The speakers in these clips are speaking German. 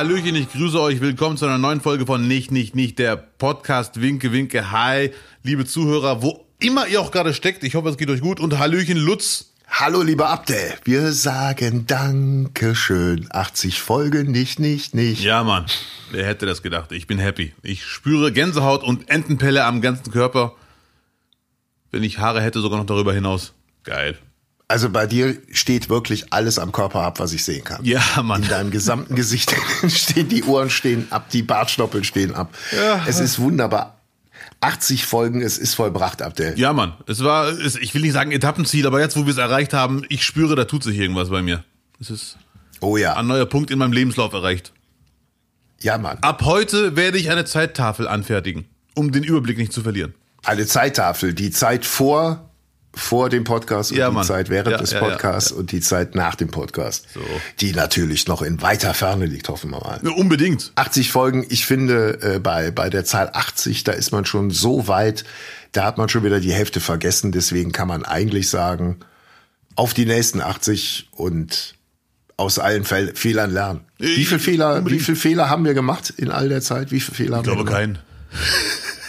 Hallöchen, ich grüße euch. Willkommen zu einer neuen Folge von Nicht, Nicht, Nicht, der Podcast Winke, Winke. Hi, liebe Zuhörer, wo immer ihr auch gerade steckt. Ich hoffe, es geht euch gut. Und Hallöchen, Lutz. Hallo, lieber Abdel. Wir sagen Dankeschön. 80 Folgen, nicht, nicht, nicht. Ja, Mann. Wer hätte das gedacht? Ich bin happy. Ich spüre Gänsehaut und Entenpelle am ganzen Körper. Wenn ich Haare hätte, sogar noch darüber hinaus. Geil. Also bei dir steht wirklich alles am Körper ab, was ich sehen kann. Ja, Mann. In deinem gesamten Gesicht stehen die Ohren stehen ab, die Bartstoppeln stehen ab. Ja. Es ist wunderbar. 80 Folgen, es ist vollbracht, Abdel. Ja, Mann. Es war, es, ich will nicht sagen Etappenziel, aber jetzt, wo wir es erreicht haben, ich spüre, da tut sich irgendwas bei mir. Es ist Oh ja. ein neuer Punkt in meinem Lebenslauf erreicht. Ja, Mann. Ab heute werde ich eine Zeittafel anfertigen, um den Überblick nicht zu verlieren. Eine Zeittafel. Die Zeit vor, vor dem Podcast und Ja, die Mann. Zeit während Ja, des ja, ja, Podcasts und die Zeit nach dem Podcast. So. Die natürlich noch in weiter Ferne liegt, hoffen wir mal. Unbedingt. 80 Folgen, ich finde, äh, bei, bei der Zahl 80, da ist man schon so weit, da hat man schon wieder die Hälfte vergessen. Deswegen kann man eigentlich sagen, auf die nächsten 80 und aus allen Fehlern lernen. Wie viel Fehler, unbedingt. wie Fehler haben wir gemacht in all der Zeit? Wie viele Fehler haben Ich glaube wir keinen.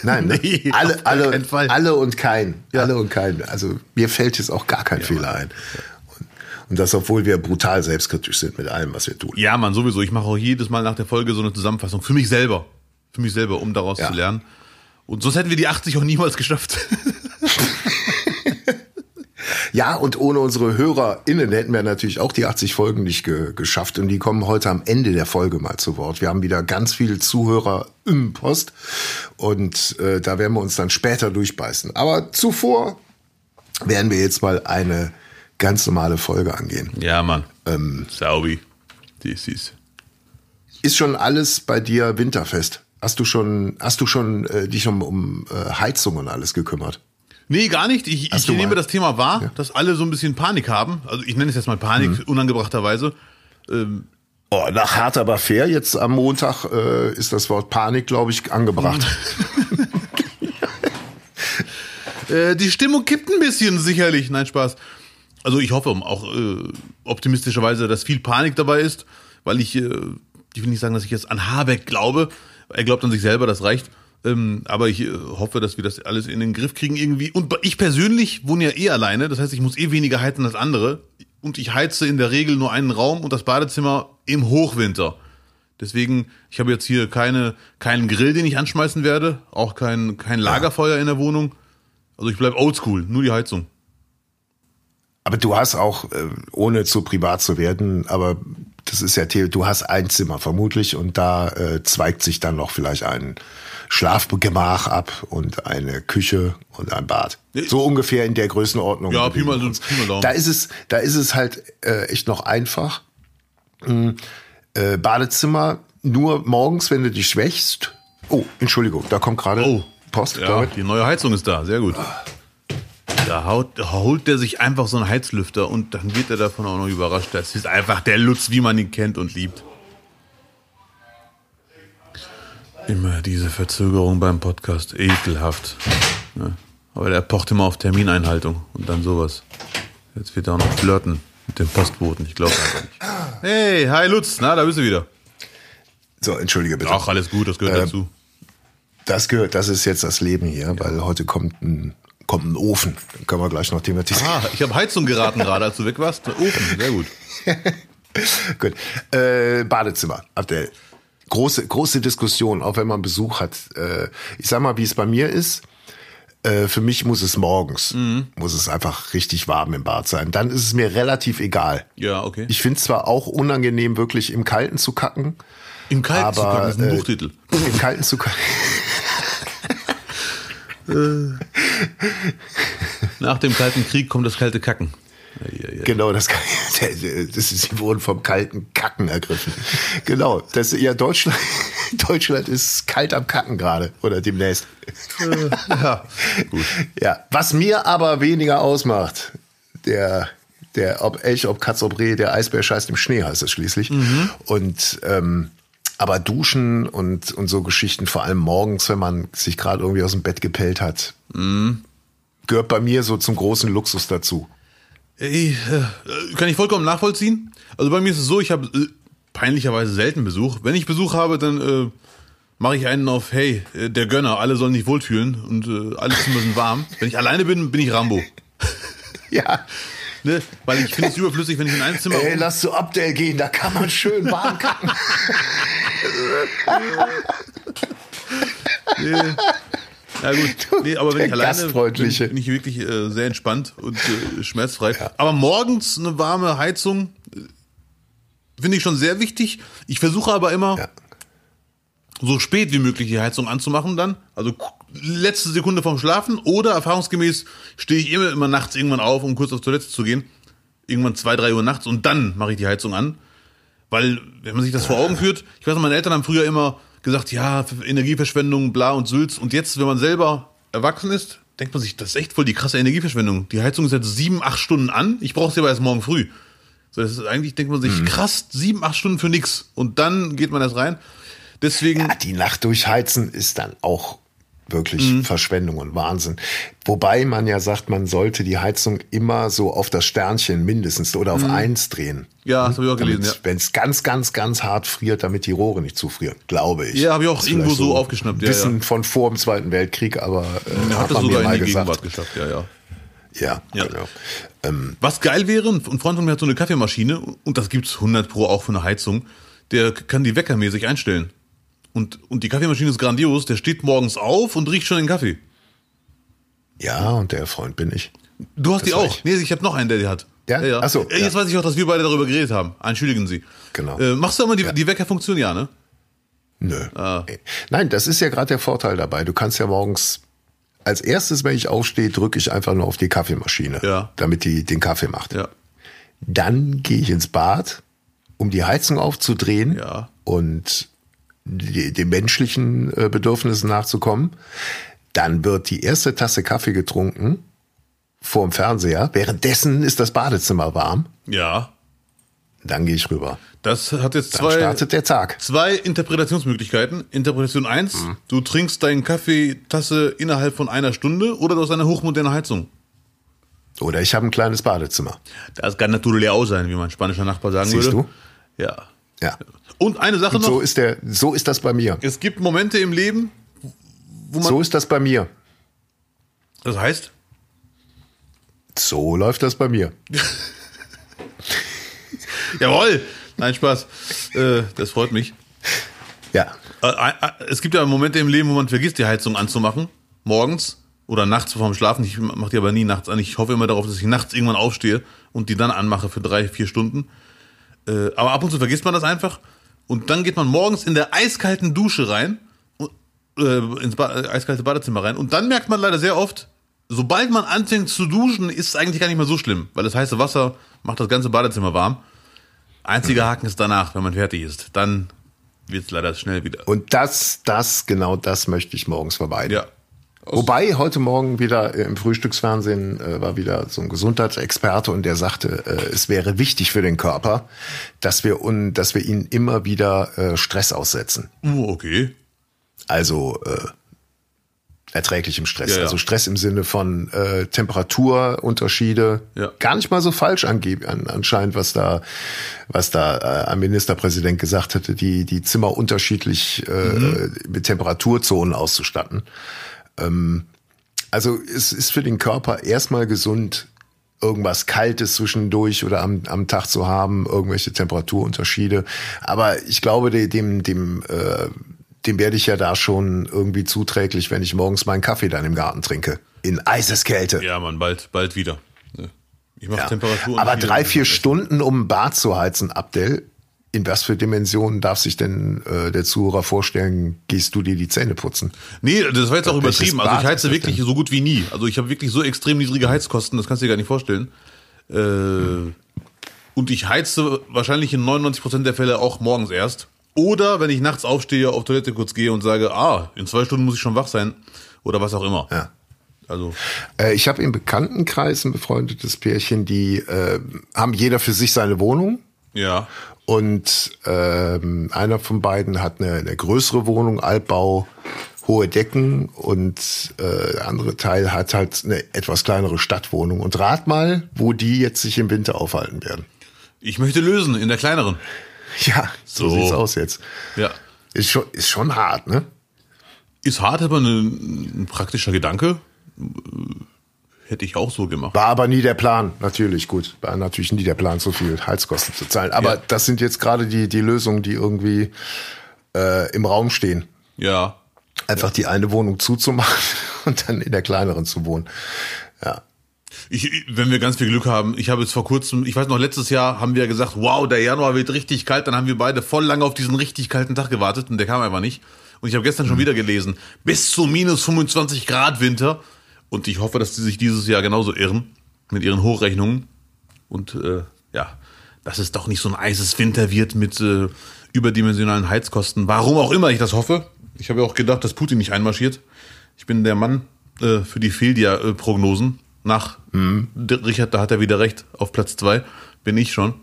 Nein, ne? Nee, alle, alle, alle und kein. Alle und kein. Also mir fällt jetzt auch gar kein Fehler ein. Und, und das, obwohl wir brutal selbstkritisch sind mit allem, was wir tun. Ja, Mann, sowieso. Ich mache auch jedes Mal nach der Folge so eine Zusammenfassung. Für mich selber. Für mich selber, um daraus Ja. zu lernen. Und sonst hätten wir die 80 auch niemals geschafft. Ja, und ohne unsere HörerInnen hätten wir natürlich auch die 80 Folgen nicht ge geschafft. Und die kommen heute am Ende der Folge mal zu Wort. Wir haben wieder ganz viele Zuhörer im Post. Und äh, da werden wir uns dann später durchbeißen. Aber zuvor werden wir jetzt mal eine ganz normale Folge angehen. ja, Mann. Ähm, Saubi. Das ist. Ist schon alles bei dir winterfest? Hast du schon, hast du schon äh, dich um, um äh, Heizung und alles gekümmert? Nee, gar nicht. Ich, ich nehme das Thema wahr, dass alle so ein bisschen Panik haben. Also ich nenne es jetzt mal Panik, Mhm. unangebrachterweise. Ähm, Oh, nach hart aber fair, jetzt am Montag äh, ist das Wort Panik, glaube ich, angebracht. Äh, die Stimmung kippt ein bisschen, sicherlich. Nein, Spaß. Also ich hoffe auch äh, optimistischerweise, dass viel Panik dabei ist, weil ich, äh, ich will nicht sagen, dass ich jetzt an Habeck glaube. Er glaubt an sich selber, das reicht. Ähm, aber ich äh, hoffe, dass wir das alles in den Griff kriegen irgendwie. Und ich persönlich wohne ja eh alleine, das heißt, ich muss eh weniger heizen als andere. Und ich heize in der Regel nur einen Raum und das Badezimmer im Hochwinter. Deswegen, ich habe jetzt hier keine, keinen Grill, den ich anschmeißen werde, auch kein, kein Lagerfeuer in der Wohnung. Also ich bleib oldschool, nur die Heizung. Aber du hast auch, äh, ohne zu privat zu werden, aber das ist ja, du hast ein Zimmer vermutlich und da äh, zweigt sich dann noch vielleicht ein Schlafgemach ab und eine Küche und ein Bad. So ungefähr in der Größenordnung. Ja, Pi mal-. Pi mal. Da ist es, da ist es halt äh, echt noch einfach. Hm, äh, Badezimmer nur morgens, wenn du dich schwächst. Oh, Entschuldigung, da kommt gerade Oh. Post. Ja, die neue Heizung ist da, sehr gut. Da, haut, da holt der sich einfach so einen Heizlüfter und dann wird er davon auch noch überrascht. Das ist einfach der Lutz, wie man ihn kennt und liebt. Immer diese Verzögerung beim Podcast, ekelhaft. Ja. Aber der pocht immer auf Termineinhaltung und dann sowas. Jetzt wird er auch noch flirten mit dem Postboten, ich glaube einfach nicht. Hey, hi Lutz, na, da bist du wieder. So, entschuldige bitte. Ach, alles gut, das gehört dazu. Das gehört, das ist jetzt das Leben hier, weil heute kommt ein, kommt ein Ofen. Den können wir gleich noch thematisieren. Ah, ich habe Heizung geraten gerade, als du weg warst. Ofen, sehr gut. Gut. Äh, Badezimmer, Abdel. Große, große Diskussion, auch wenn man Besuch hat. Äh, ich sag mal, wie es bei mir ist. Äh, für mich muss es morgens, Mhm. muss es einfach richtig warm im Bad sein. Dann ist es mir relativ egal. Ja, okay. Ich finde es zwar auch unangenehm, wirklich im Kalten zu kacken. Im Kalten zu aber, kacken, das ist ein äh, Buchtitel. Im Kalten zu kacken. Nach dem Kalten Krieg kommt das kalte Kacken. Ja, ja, ja. Genau, das, kann- das ist, sie wurden vom kalten Kacken ergriffen. Genau, das ja Deutschland, Deutschland ist kalt am Kacken gerade oder demnächst. ja. Gut. Ja, was mir aber weniger ausmacht, der der ob Elch, ob Katz, ob Reh, der Eisbär scheißt im Schnee heißt es schließlich. Und ähm, aber Duschen und und so Geschichten, vor allem morgens, wenn man sich gerade irgendwie aus dem Bett gepellt hat, gehört bei mir so zum großen Luxus dazu. Ey, äh, kann ich vollkommen nachvollziehen. Also bei mir ist es so, ich habe äh, peinlicherweise selten Besuch. Wenn ich Besuch habe, dann äh, mache ich einen auf, hey, äh, der Gönner, alle sollen sich wohlfühlen und äh, alle Zimmer sind warm. Wenn ich alleine bin, bin ich Rambo. Ja. Ne? Weil ich finde es überflüssig, wenn ich in einem Zimmer. Ey, lass zu Abdel gehen, da kann man schön warm kacken. Nee. Ja gut, nee, aber wenn ich alleine bin, bin ich wirklich äh, sehr entspannt und äh, schmerzfrei. Aber morgens eine warme Heizung äh, finde ich schon sehr wichtig. Ich versuche aber immer Ja. so spät wie möglich die Heizung anzumachen dann. Also letzte Sekunde vorm Schlafen oder erfahrungsgemäß stehe ich immer, immer nachts irgendwann auf, um kurz auf Toilette zu gehen. Irgendwann zwei, drei Uhr nachts und dann mache ich die Heizung an. Weil, wenn man sich das vor Augen führt, ich weiß noch, meine Eltern haben früher immer gesagt, ja, Energieverschwendung, bla und Sülz. Und jetzt, wenn man selber erwachsen ist, denkt man sich, das ist echt voll die krasse Energieverschwendung. Die Heizung ist jetzt sieben, acht Stunden an, ich brauche sie aber erst morgen früh. So, das ist, eigentlich denkt man sich, krass, sieben, acht Stunden für nix. Und dann geht man erst rein. Deswegen, Ja, die Nacht durchheizen ist dann auch wirklich Mhm. Verschwendung und Wahnsinn. Wobei man ja sagt, man sollte die Heizung immer so auf das Sternchen mindestens oder auf eins drehen. Mhm. ja, das habe ich auch gelesen, ja. Wenn es ganz, ganz, ganz hart friert, damit die Rohre nicht zufrieren, glaube ich. Ja, habe ich auch Das irgendwo so aufgeschnappt, ja, Wissen ja. von vor dem Zweiten Weltkrieg, aber äh, Er hat hat es man mir sogar in mal die gesagt. Gegenwart geschafft, ja, ja. Ja, Ja. genau. Ähm, Was geil wäre, ein Freund von mir hat so eine Kaffeemaschine und das gibt's 100 pro auch für eine Heizung. Der kann die weckermäßig einstellen. Und, und die Kaffeemaschine ist grandios. Der steht morgens auf und riecht schon den Kaffee. ja, und der Freund bin ich. Du hast die war auch. ich. Nee, ich habe noch einen, der die hat. Ja? Ach so, Äh, Jetzt ja. weiß ich auch, dass wir beide darüber geredet haben. Entschuldigen Sie. Genau. Äh, machst du immer die, die Weckerfunktion, ja, ne? Nö. Ah. Nee. Nein, das ist ja gerade der Vorteil dabei. Du kannst ja morgens als erstes, wenn ich aufstehe, drücke ich einfach nur auf die Kaffeemaschine, Ja. damit die den Kaffee macht. Ja. Dann gehe ich ins Bad, um die Heizung aufzudrehen Ja. und die, den menschlichen äh, Bedürfnissen nachzukommen. Dann wird die erste Tasse Kaffee getrunken vorm Fernseher. Währenddessen ist das Badezimmer warm. Ja. Dann gehe ich rüber. Das hat jetzt Dann zwei, startet der Tag. zwei Interpretationsmöglichkeiten. Interpretation eins: Mhm. du trinkst deinen Kaffeetasse innerhalb von einer Stunde oder du hast eine hochmoderne Heizung. Oder ich habe ein kleines Badezimmer. Das kann natürlich auch sein, wie mein spanischer Nachbar sagen Siehst würde. du? Ja. Ja. Und eine Sache Und noch: so ist der, so ist das bei mir. Es gibt Momente im Leben, wo man. So ist das bei mir. Das heißt, So läuft das bei mir. jawohl! Nein, Spaß. Äh, das freut mich. Ja. Äh, äh, Es gibt ja Momente im Leben, wo man vergisst, die Heizung anzumachen. Morgens oder nachts vorm Schlafen. Ich mache die aber nie nachts an. Ich hoffe immer darauf, dass ich nachts irgendwann aufstehe und die dann anmache für drei, vier Stunden. Äh, Aber ab und zu vergisst man das einfach. Und dann geht man morgens in der eiskalten Dusche rein, äh, ins ba äh, eiskalte Badezimmer rein. Und dann merkt man leider sehr oft, sobald man anfängt zu duschen, ist es eigentlich gar nicht mehr so schlimm, weil das heiße Wasser macht das ganze Badezimmer warm. Einziger Haken ist danach, wenn man fertig ist. Dann wird es leider schnell wieder. Und das, das, genau das möchte ich morgens vermeiden. Ja. Wobei heute Morgen wieder äh, im Frühstücksfernsehen äh, war wieder so ein Gesundheitsexperte und der sagte, äh, es wäre wichtig für den Körper, dass wir un, dass wir ihn immer wieder äh, Stress aussetzen. Uh, okay. Also äh, erträglichem Stress. Ja, ja. Also Stress im Sinne von äh, Temperaturunterschiede. Ja. Gar nicht mal so falsch angeb an, anscheinend, was da, was da äh, ein Ministerpräsident gesagt hatte, die, die Zimmer unterschiedlich äh, Mhm. mit Temperaturzonen auszustatten. Ähm, also es ist für den Körper erstmal gesund, irgendwas Kaltes zwischendurch oder am, am Tag zu haben, irgendwelche Temperaturunterschiede. Aber ich glaube, de- dem, dem, äh, dem werde ich ja da schon irgendwie zuträglich, wenn ich morgens meinen Kaffee dann im Garten trinke. In Eiseskälte. Ja, Mann, bald, bald wieder. Ich mache Ja. Temperatur. Aber drei, vier Stunden, um Bad zu heizen, Abdel, in was für Dimensionen darf sich denn äh, der Zuhörer vorstellen, gehst du dir die Zähne putzen? Nee, das war jetzt auch Welches übertrieben. Also ich heize wirklich so gut wie nie. Also ich habe wirklich so extrem niedrige Heizkosten, das kannst du dir gar nicht vorstellen. Äh, Und ich heize wahrscheinlich in 99% der Fälle auch morgens erst. Oder wenn ich nachts aufstehe, auf Toilette kurz gehe und sage, ah, in zwei Stunden muss ich schon wach sein. Oder was auch immer. Ja. Also, Äh, ich habe im Bekanntenkreis ein befreundetes Pärchen, die äh, haben jeder für sich seine Wohnung. ja. Und ähm, einer von beiden hat eine, eine größere Wohnung, Altbau, hohe Decken und äh, der andere Teil hat halt eine etwas kleinere Stadtwohnung. Und rat mal, wo die jetzt sich im Winter aufhalten werden. Ich möchte lösen in der kleineren. Ja, so, So. sieht's aus jetzt. Ja. Ist schon, ist schon hart, ne? Ist hart, aber ein, ein praktischer Gedanke. Hätte ich auch so gemacht. War aber nie der Plan, natürlich, gut. War natürlich nie der Plan, so viel Heizkosten zu zahlen. Aber Ja. das sind jetzt gerade die, die Lösungen, die irgendwie äh, im Raum stehen. Ja. Einfach die eine Wohnung zuzumachen und dann in der kleineren zu wohnen. Ja. Ich, wenn wir ganz viel Glück haben, ich habe jetzt vor kurzem, ich weiß noch, letztes Jahr haben wir gesagt, wow, der Januar wird richtig kalt, dann haben wir beide voll lange auf diesen richtig kalten Tag gewartet und der kam einfach nicht. Und ich habe gestern schon wieder gelesen, bis zu minus 25 Grad Winter. Und ich hoffe, dass die sich dieses Jahr genauso irren mit ihren Hochrechnungen. Und äh, ja, dass es doch nicht so ein eises Winter wird mit äh, überdimensionalen Heizkosten. Warum auch immer ich das hoffe. Ich habe ja auch gedacht, dass Putin nicht einmarschiert. Ich bin der Mann äh, für die Fehldia-Prognosen. Nach der Richard, da hat er wieder recht. Auf Platz zwei bin ich schon.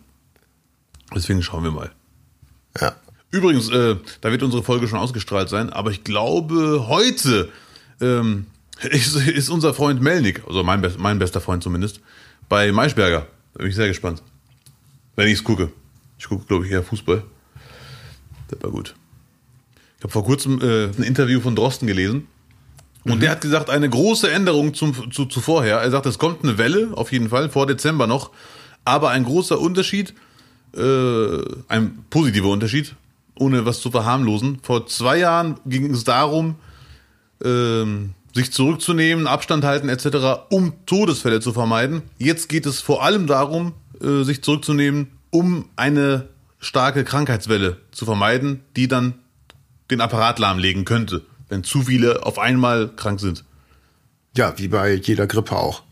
Deswegen schauen wir mal. Ja. Übrigens, äh, da wird unsere Folge schon ausgestrahlt sein, aber ich glaube, heute ähm, ist, ist unser Freund Melnik, also mein, best, mein bester Freund zumindest, bei Maischberger. Da bin ich sehr gespannt. Wenn ich es gucke. Ich gucke, glaube ich, eher Fußball. Das war gut. Ich habe vor kurzem äh, ein Interview von Drosten gelesen. Und der hat gesagt, eine große Änderung zum, zu, zu vorher. Er sagt, es kommt eine Welle, auf jeden Fall, vor Dezember noch. Aber ein großer Unterschied, äh, ein positiver Unterschied, ohne was zu verharmlosen. Vor zwei Jahren ging es darum, ähm, sich zurückzunehmen, Abstand halten etc., um Todesfälle zu vermeiden. Jetzt geht es vor allem darum, äh, sich zurückzunehmen, um eine starke Krankheitswelle zu vermeiden, die dann den Apparat lahmlegen könnte, wenn zu viele auf einmal krank sind. Ja, wie bei jeder Grippe auch.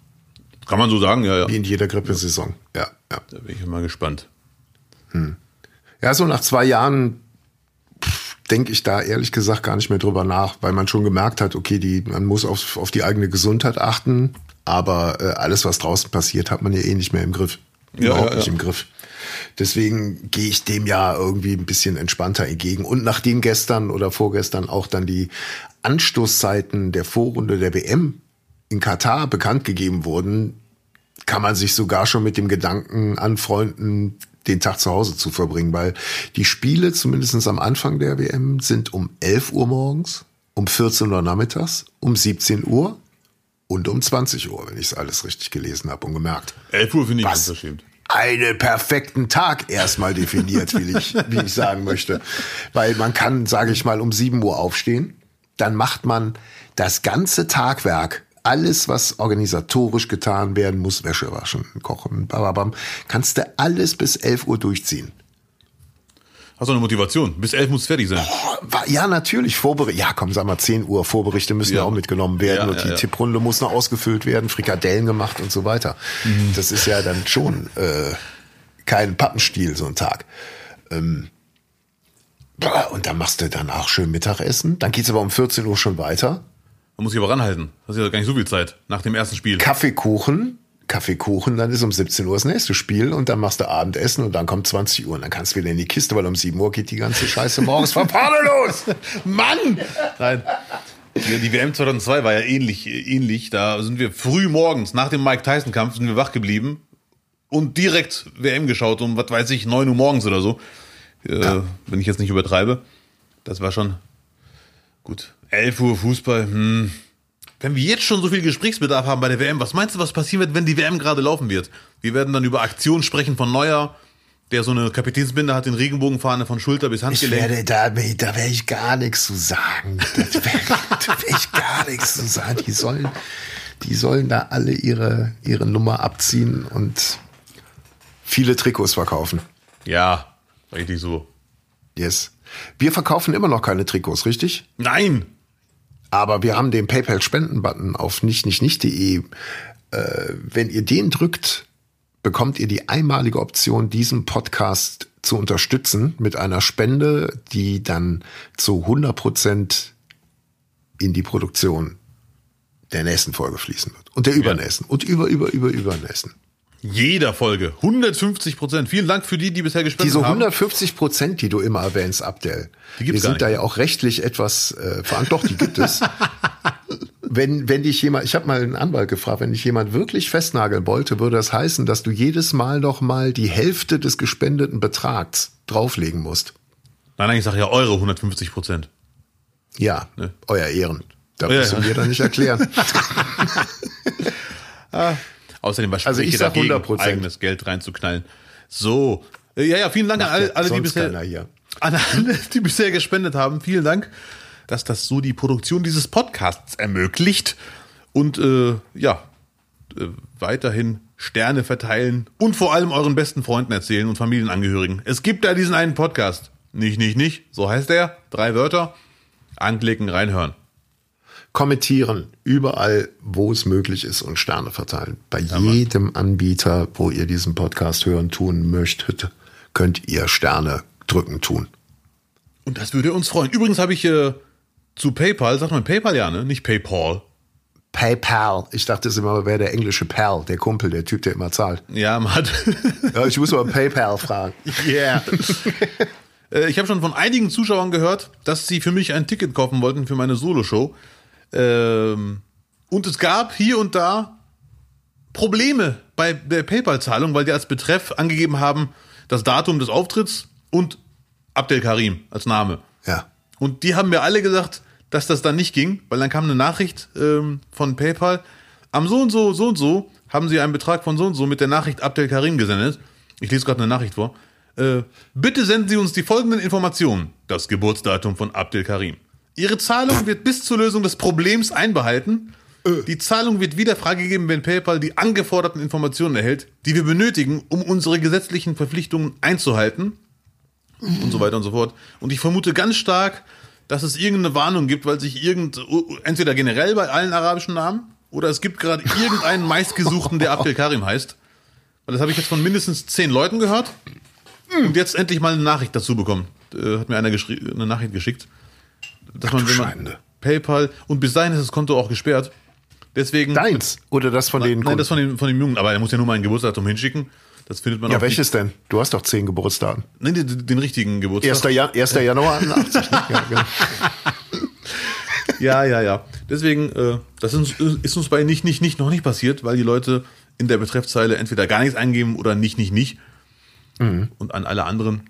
Kann man so sagen, ja, ja. Wie in jeder Grippesaison. Ja, ja. Da bin ich mal gespannt. Ja, so nach zwei Jahren denke ich da ehrlich gesagt gar nicht mehr drüber nach, weil man schon gemerkt hat, okay, die, man muss auf, auf die eigene Gesundheit achten, aber äh, alles, was draußen passiert, hat man ja eh nicht mehr im Griff. Ja, Überhaupt ja, nicht ja. im Griff. Deswegen gehe ich dem ja irgendwie ein bisschen entspannter entgegen. Und nachdem gestern oder vorgestern auch dann die Anstoßzeiten der Vorrunde der WM in Katar bekannt gegeben wurden, kann man sich sogar schon mit dem Gedanken anfreunden, den Tag zu Hause zu verbringen, weil die Spiele, zumindest am Anfang der WM, sind um 11 Uhr morgens, um 14 Uhr nachmittags, um 17 Uhr und um 20 Uhr, wenn ich es alles richtig gelesen habe und gemerkt. 11 Uhr finde ich Was? unverschämt. Einen perfekten Tag erstmal definiert, will ich, wie ich sagen möchte. Weil man kann, sage ich mal, um 7 Uhr aufstehen, dann macht man das ganze Tagwerk alles, was organisatorisch getan werden muss, Wäsche waschen, kochen, bababam, kannst du alles bis 11 Uhr durchziehen. Hast du eine Motivation? Bis 11 muss es fertig sein. Oh, Ja, natürlich, Vorberichte. Ja, komm, sag mal, 10 Uhr Vorberichte müssen Ja. ja auch mitgenommen werden Ja, und die ja. Tipprunde muss noch ausgefüllt werden, Frikadellen gemacht und so weiter. Mhm. Das ist ja dann schon äh, kein Pappenstiel, so ein Tag. Ähm, und dann machst du dann auch schön Mittagessen. Dann geht's aber um 14 Uhr schon weiter. Man muss sich aber ranhalten. Das ist ja gar nicht so viel Zeit nach dem ersten Spiel. Kaffeekuchen. Kaffeekuchen, dann ist um 17 Uhr das nächste Spiel und dann machst du Abendessen und dann kommt 20 Uhr und dann kannst du wieder in die Kiste, weil um 7 Uhr geht die ganze Scheiße morgens von vorne los. Mann! Nein. Die, WM 2002 war ja ähnlich, ähnlich. Da sind wir früh morgens nach dem Mike Tyson Kampf sind wir wach geblieben und direkt WM geschaut um, was weiß ich, 9 Uhr morgens oder so. Äh, Wenn ich jetzt nicht übertreibe. Das war schon gut. 11 Uhr Fußball, hm. Wenn wir jetzt schon so viel Gesprächsbedarf haben bei der WM, was meinst du, was passieren wird, wenn die WM gerade laufen wird? Wir werden dann über Aktionen sprechen von Neuer, der so eine Kapitänsbinde hat, den Regenbogenfahne von Schulter bis Ich Handgelenk. werde da, da werde ich gar nichts zu sagen. Das werde da werd ich gar nichts zu sagen. Die sollen, die sollen da alle ihre, ihre Nummer abziehen und viele Trikots verkaufen. Ja, richtig so. Yes. Wir verkaufen immer noch keine Trikots, richtig? Nein! Aber wir haben den PayPal-Spenden-Button auf nicht, nicht, nicht.de. Äh, wenn ihr den drückt, bekommt ihr die einmalige Option, diesen Podcast zu unterstützen mit einer Spende, die dann zu 100 Prozent in die Produktion der nächsten Folge fließen wird. Und der übernächsten. Und über, über, über, übernächsten. Jeder Folge. 150 Prozent. Vielen Dank für die, die bisher gespendet Diese haben. 150 Prozent, die du immer erwähnst, Abdel, Die wir gibt's gar sind da ja auch rechtlich etwas äh, verantwortlich. Doch, die gibt es. wenn, wenn dich jemand, ich habe mal einen Anwalt gefragt, wenn dich jemand wirklich festnageln wollte, würde das heißen, dass du jedes Mal noch mal die Hälfte des gespendeten Betrags drauflegen musst. Nein, nein, ich sage ja eure 150 Prozent. Ja, Ne? euer Ehren. Da Ja, musst ja. mir doch nicht erklären. Außerdem was Also ich sag dagegen, 100%. eigenes Geld reinzuknallen. So. Äh, Ja, ja, vielen Dank an alle, alle die bisher, an alle, die bisher gespendet haben. Vielen Dank, dass das so die Produktion dieses Podcasts ermöglicht. Und äh, ja, äh, weiterhin Sterne verteilen und vor allem euren besten Freunden erzählen und Familienangehörigen. Es gibt da diesen einen Podcast. Nicht, nicht, nicht. So heißt er. Drei Wörter. Anklicken, reinhören. Kommentieren überall, wo es möglich ist und Sterne verteilen. Bei jedem Anbieter, wo ihr diesen Podcast hören tun möchtet, könnt ihr Sterne drücken tun. Und das würde uns freuen. Übrigens habe ich äh, zu PayPal, sagt man PayPal ja, ne? Nicht PayPal. PayPal. Ich dachte es immer, wäre der englische Pal, der Kumpel, der Typ, der immer zahlt. Ja, man hat. Ja, ich muss mal PayPal fragen. Yeah. Äh, ich habe schon von einigen Zuschauern gehört, dass sie für mich ein Ticket kaufen wollten für meine Soloshow. Ähm, und es gab hier und da Probleme bei der PayPal-Zahlung, weil die als Betreff angegeben haben, das Datum des Auftritts und Abdel Karim als Name. Ja. Und die haben mir alle gesagt, dass das dann nicht ging, weil dann kam eine Nachricht ähm, von PayPal. Am so und so, so und so haben sie einen Betrag von so und so mit der Nachricht Abdel Karim gesendet. Ich lese gerade eine Nachricht vor. Äh, bitte senden Sie uns die folgenden Informationen. Das Geburtsdatum von Abdel Karim. Ihre Zahlung wird bis zur Lösung des Problems einbehalten. Die Zahlung wird wieder freigegeben, wenn PayPal die angeforderten Informationen erhält, die wir benötigen, um unsere gesetzlichen Verpflichtungen einzuhalten und so weiter und so fort. Und ich vermute ganz stark, dass es irgendeine Warnung gibt, weil sich irgend, entweder generell bei allen arabischen Namen oder es gibt gerade irgendeinen meistgesuchten, der Abdel Karim heißt. Weil das habe ich jetzt von mindestens zehn Leuten gehört und jetzt endlich mal eine Nachricht dazu bekommen. Äh, hat mir einer eine Nachricht geschickt, dass man, wenn man. PayPal und bis dahin ist das Konto auch gesperrt. Deswegen Deins oder das von den Nein, das von dem, von dem Jungen, aber er muss ja nur mal ein Geburtsdatum hinschicken. Das findet man Ja, auch welches denn? Du hast doch zehn Geburtsdaten. Nein, den, den richtigen Geburtstag. 1. Jan 1. Januar 81. ne? ja, genau. Ja, ja, ja. Deswegen, äh, das ist, ist uns bei nicht, nicht, nicht noch nicht passiert, weil die Leute in der Betreffzeile entweder gar nichts eingeben oder nicht, nicht, nicht. Und an alle anderen.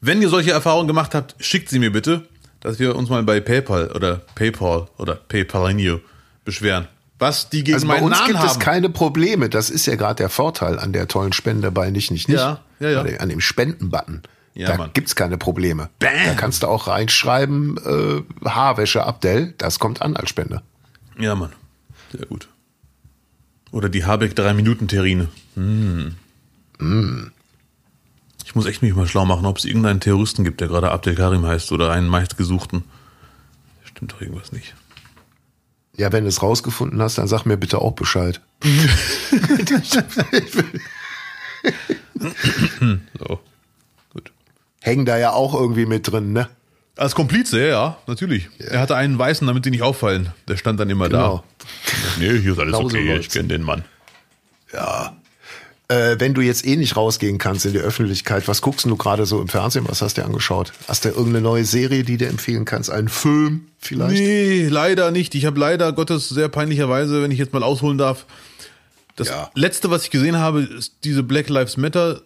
Wenn ihr solche Erfahrungen gemacht habt, schickt sie mir bitte, dass wir uns mal bei PayPal oder PayPal oder PayPalinio beschweren. Was die gegen Also bei meinen uns Namen gibt haben. es keine Probleme. Das ist ja gerade der Vorteil an der tollen Spende bei nicht, nicht, nicht. Ja, ja, ja. An dem- Spenden-Button. Ja, da Mann. gibt's keine Probleme. Bam. Da kannst du auch reinschreiben, äh, Haarwäsche Abdel, das kommt an als Spende. Ja, Mann. Sehr gut. Oder die Habeck 3-Minuten-Terrine. Hm. Ich muss echt mich mal schlau machen, ob es irgendeinen Terroristen gibt, der gerade Abdel Karim heißt oder einen meistgesuchten. Stimmt doch irgendwas nicht. Ja, wenn du es rausgefunden hast, dann sag mir bitte auch Bescheid. So. Gut. Hängen da ja auch irgendwie mit drin, ne? Als Komplize, ja, natürlich. Er hatte einen Weißen, damit sie nicht auffallen. Der stand dann immer Genau. da. Nee, hier ist alles okay, ich kenne den Mann. Ja. Äh, wenn du jetzt eh nicht rausgehen kannst in die Öffentlichkeit, was guckst du gerade so im Fernsehen? Was hast du dir angeschaut? Hast du irgendeine neue Serie, die du empfehlen kannst? Einen Film vielleicht? Nee, leider nicht. Ich habe leider Gottes sehr peinlicherweise, wenn ich jetzt mal ausholen darf, das Ja. letzte, was ich gesehen habe, ist diese Black Lives Matter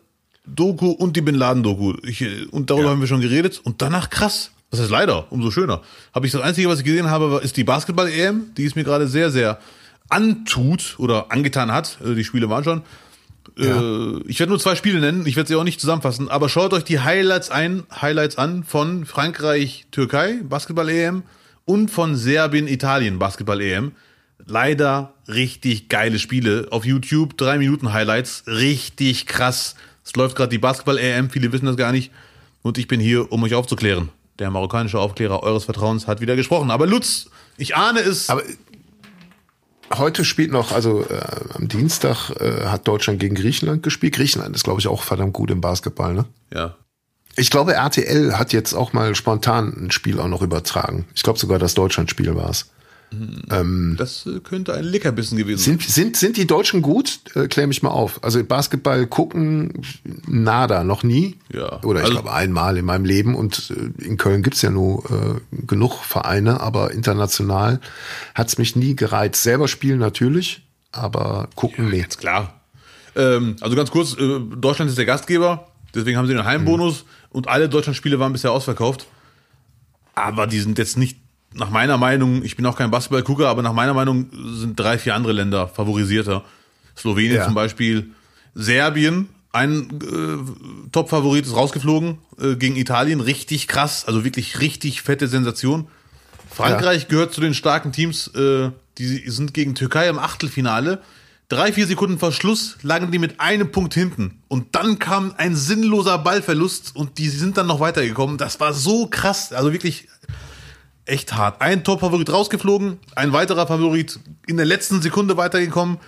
Doku und die Bin Laden Doku. Ich, äh, und darüber Ja. haben wir schon geredet. Und danach krass. Das heißt leider, umso schöner. Habe ich das Einzige, was ich gesehen habe, ist die Basketball-EM, die es mir gerade sehr, sehr antut oder angetan hat. Äh, Die Spiele waren schon. Äh, ich werde nur zwei Spiele nennen, ich werde sie auch nicht zusammenfassen, aber schaut euch die Highlights ein, Highlights an von Frankreich, Türkei, Basketball-EM und von Serbien, Italien, Basketball-EM. Leider richtig geile Spiele auf YouTube, drei Minuten Highlights, richtig krass. Es läuft gerade die Basketball-EM, viele wissen das gar nicht. Und ich bin hier, um euch aufzuklären. Der marokkanische Aufklärer eures Vertrauens hat wieder gesprochen. Aber Lutz, ich ahne es. Aber heute spielt noch, also äh, am Dienstag äh, hat Deutschland gegen Griechenland gespielt. Griechenland ist, glaube ich, auch verdammt gut im Basketball, ne? ja. Ich glaube, RTL hat jetzt auch mal spontan ein Spiel auch noch übertragen. Ich glaube sogar, das Deutschlandspiel war es. Das äh, könnte ein Leckerbissen gewesen sein. Sind, sind, sind die Deutschen gut? Äh, klär mich mal auf. Also Basketball gucken, nada, noch nie. Ja. Oder ich Also- glaube einmal in meinem Leben. Und äh, in Köln gibt's ja nur äh, genug Vereine, aber international hat's mich nie gereizt. Selber spielen natürlich, aber gucken, nee. Jetzt klar. Ähm, also ganz kurz, äh, Deutschland ist der Gastgeber. Deswegen haben sie den Heimbonus mhm. und alle Deutschlandspiele waren bisher ausverkauft. Aber die sind jetzt nicht, nach meiner Meinung, ich bin auch kein Basketballgucker, aber nach meiner Meinung sind drei, vier andere Länder favorisierter. Slowenien ja. zum Beispiel, Serbien, ein äh, Top-Favorit ist rausgeflogen äh, gegen Italien, richtig krass, also wirklich richtig fette Sensation. Frankreich ja. gehört zu den starken Teams, äh, die sind gegen Türkei im Achtelfinale. Drei, vier Sekunden vor Schluss lagen die mit einem Punkt hinten. Und dann kam ein sinnloser Ballverlust und die sind dann noch weitergekommen. Das war so krass. Also wirklich echt hart. Ein Top-Favorit rausgeflogen, ein weiterer Favorit in der letzten Sekunde weitergekommen.